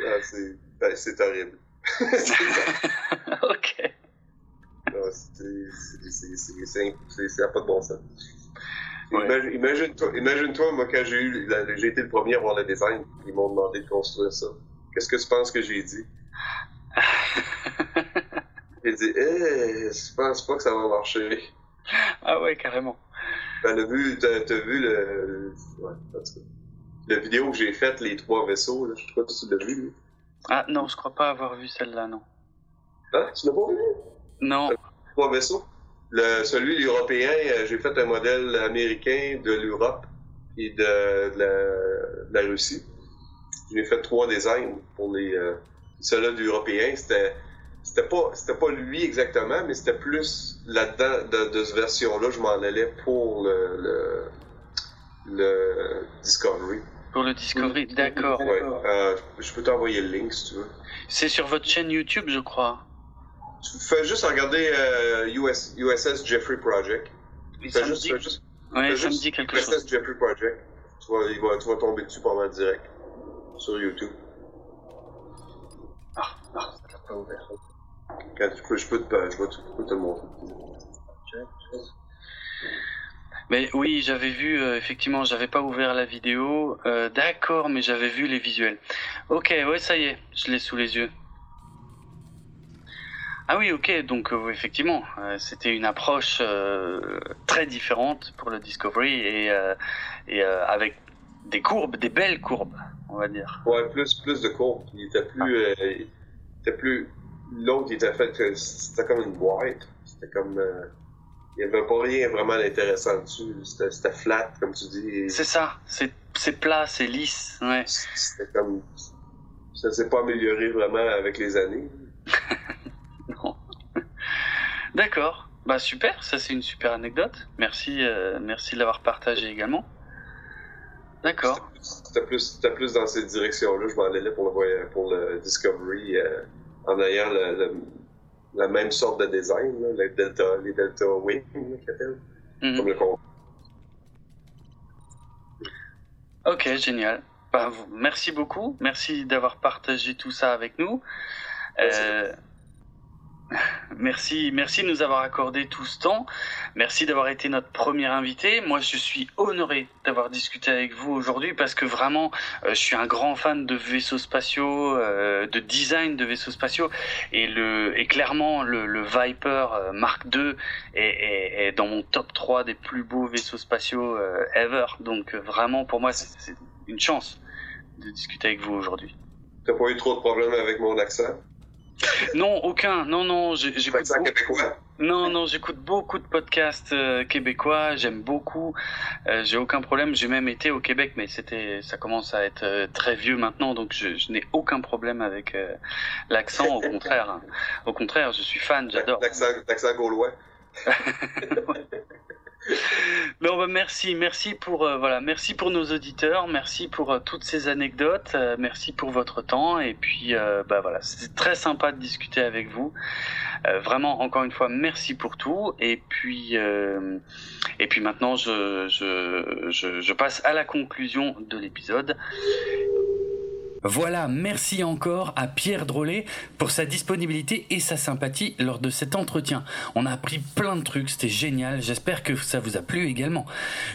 Speaker 2: Ah, c'est ben, ça.
Speaker 1: ok.
Speaker 2: C'est- pas de bon sens.
Speaker 1: Ouais.
Speaker 2: Imagine- Imagine-toi, imagine-toi, moi, quand j'ai eu, j'ai été le premier à voir le design, ils m'ont demandé de construire ça. Qu'est-ce que tu penses que j'ai dit? J'ai dit, eh, je pense pas que ça va marcher.
Speaker 1: ah ouais, carrément.
Speaker 2: Ben, le vu, t'as, t'as vu le, ouais. La vidéo que j'ai faite, les trois vaisseaux, là, je sais pas si tu l'as vu, lui.
Speaker 1: Ah non, je crois pas avoir vu celle-là, non.
Speaker 2: Hein? Tu l'as pas vu?
Speaker 1: Non.
Speaker 2: trois vaisseaux. Le, celui, l'européen, euh, j'ai fait un modèle américain de l'Europe et de, de la, de la Russie. J'ai fait trois designs pour les. Euh, de l'européen, c'était. C'était pas, c'était pas lui exactement, mais c'était plus là-dedans de, de cette version-là, je m'en allais pour le, le, le Discovery.
Speaker 1: Pour le Discovery, d'accord.
Speaker 2: Ouais. Euh, je peux t'envoyer le link si tu veux.
Speaker 1: C'est sur votre chaîne YouTube, je crois.
Speaker 2: Tu fais juste regarder euh, US, USS Jeffrey Project. Fais
Speaker 1: ça me dit,
Speaker 2: fais juste
Speaker 1: ouais,
Speaker 2: Fais
Speaker 1: ça me
Speaker 2: juste
Speaker 1: dit quelque
Speaker 2: USS
Speaker 1: chose.
Speaker 2: Jeffrey Project. Tu vas, il va- tu vas tomber dessus pas mal direct. Sur YouTube.
Speaker 1: Ah, ah, ça pas ouvert.
Speaker 2: Quand je peux, je peux te, je montrer.
Speaker 1: Mais oui, j'avais vu, euh, effectivement, j'avais pas ouvert la vidéo. Euh, d'accord, mais j'avais vu les visuels. Ok, ouais, ça y est, je l'ai sous les yeux. Ah oui, ok, donc euh, effectivement, c'était une approche très différente pour le Discovery et, avec des courbes, des belles courbes, on va dire.
Speaker 2: Ouais, plus, plus de courbes. Il était plus, euh, il était plus, l'autre il était fait, que c'était comme une boîte. C'était comme, euh, il n'y avait pas rien vraiment d'intéressant dessus. C'était flat, comme tu dis.
Speaker 1: C'est ça. C'est plat, c'est lisse. Ouais.
Speaker 2: C'était comme. Ça s'est pas amélioré vraiment avec les années.
Speaker 1: non. D'accord. Bah super, ça c'est une super anecdote. Merci, euh, merci de l'avoir partagé également. D'accord.
Speaker 2: C'était plus, plus dans cette direction-là. Je m'en allais pour le, pour le Discovery euh, en ayant le, la même sorte de design, les Delta, les Delta Wing, mm comme le
Speaker 1: Ok, génial. Bah, merci beaucoup. Merci d'avoir partagé tout ça avec nous. Euh, Merci, merci de nous avoir accordé tout ce temps. Merci d'avoir été notre premier invité. Moi, je suis honoré d'avoir discuté avec vous aujourd'hui parce que vraiment, euh, je suis un grand fan de vaisseaux spatiaux, euh, de design de vaisseaux spatiaux, et le et clairement le, Viper euh, Mark II est, est, dans mon top 3 des plus beaux vaisseaux spatiaux ever. Donc vraiment, pour moi, c'est une chance de discuter avec vous aujourd'hui.
Speaker 2: T'as pas eu trop de problèmes avec mon accent?
Speaker 1: non, aucun. Non, non, j'écoute.
Speaker 2: québécois.
Speaker 1: Non, non, j'écoute beaucoup de podcasts euh, québécois. J'aime beaucoup. Euh, j'ai aucun problème. J'ai même été au Québec, mais c'était, ça commence à être euh, très vieux maintenant, donc je, n'ai aucun problème avec l'accent. Au contraire, hein. au contraire, je suis fan. J'adore.
Speaker 2: L'accent gaulois.
Speaker 1: Non, bah merci, merci pour euh, voilà, merci pour nos auditeurs, merci pour euh, toutes ces anecdotes, euh, merci pour votre temps et puis bah voilà, c'était très sympa de discuter avec vous. vraiment, encore une fois, merci pour tout et puis et puis maintenant, je, je, passe à la conclusion de l'épisode. Voilà, merci encore à Pierre Drolet pour sa disponibilité et sa sympathie lors de cet entretien. On a appris plein de trucs, c'était génial, j'espère que ça vous a plu également.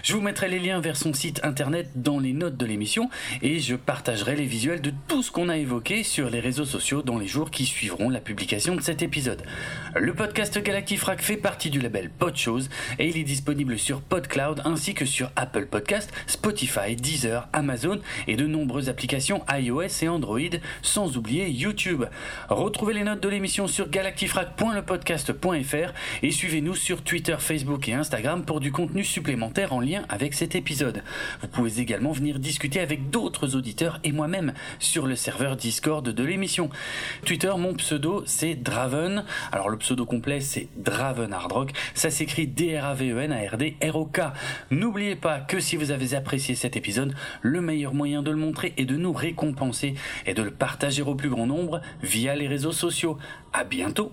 Speaker 1: Je vous mettrai les liens vers son site internet dans les notes de l'émission et je partagerai les visuels de tout ce qu'on a évoqué sur les réseaux sociaux dans les jours qui suivront la publication de cet épisode. Le podcast Galactifrac fait partie du label Podchose et il est disponible sur PodCloud ainsi que sur Apple Podcast, Spotify, Deezer, Amazon et de nombreuses applications iOS et Android, sans oublier YouTube. Retrouvez les notes de l'émission sur galactifrac.lepodcast.fr et suivez-nous sur Twitter, Facebook et Instagram pour du contenu supplémentaire en lien avec cet épisode. Vous pouvez également venir discuter avec d'autres auditeurs et moi-même sur le serveur Discord de l'émission. Twitter, mon pseudo, c'est Draven. Alors le pseudo complet, c'est Draven Hardrock. Ça s'écrit D-R-A-V-E-N-A-R-D-R-O-K. N'oubliez pas que si vous avez apprécié cet épisode, le meilleur moyen de le montrer est de nous récompenser et de le partager au plus grand nombre via les réseaux sociaux. À bientôt!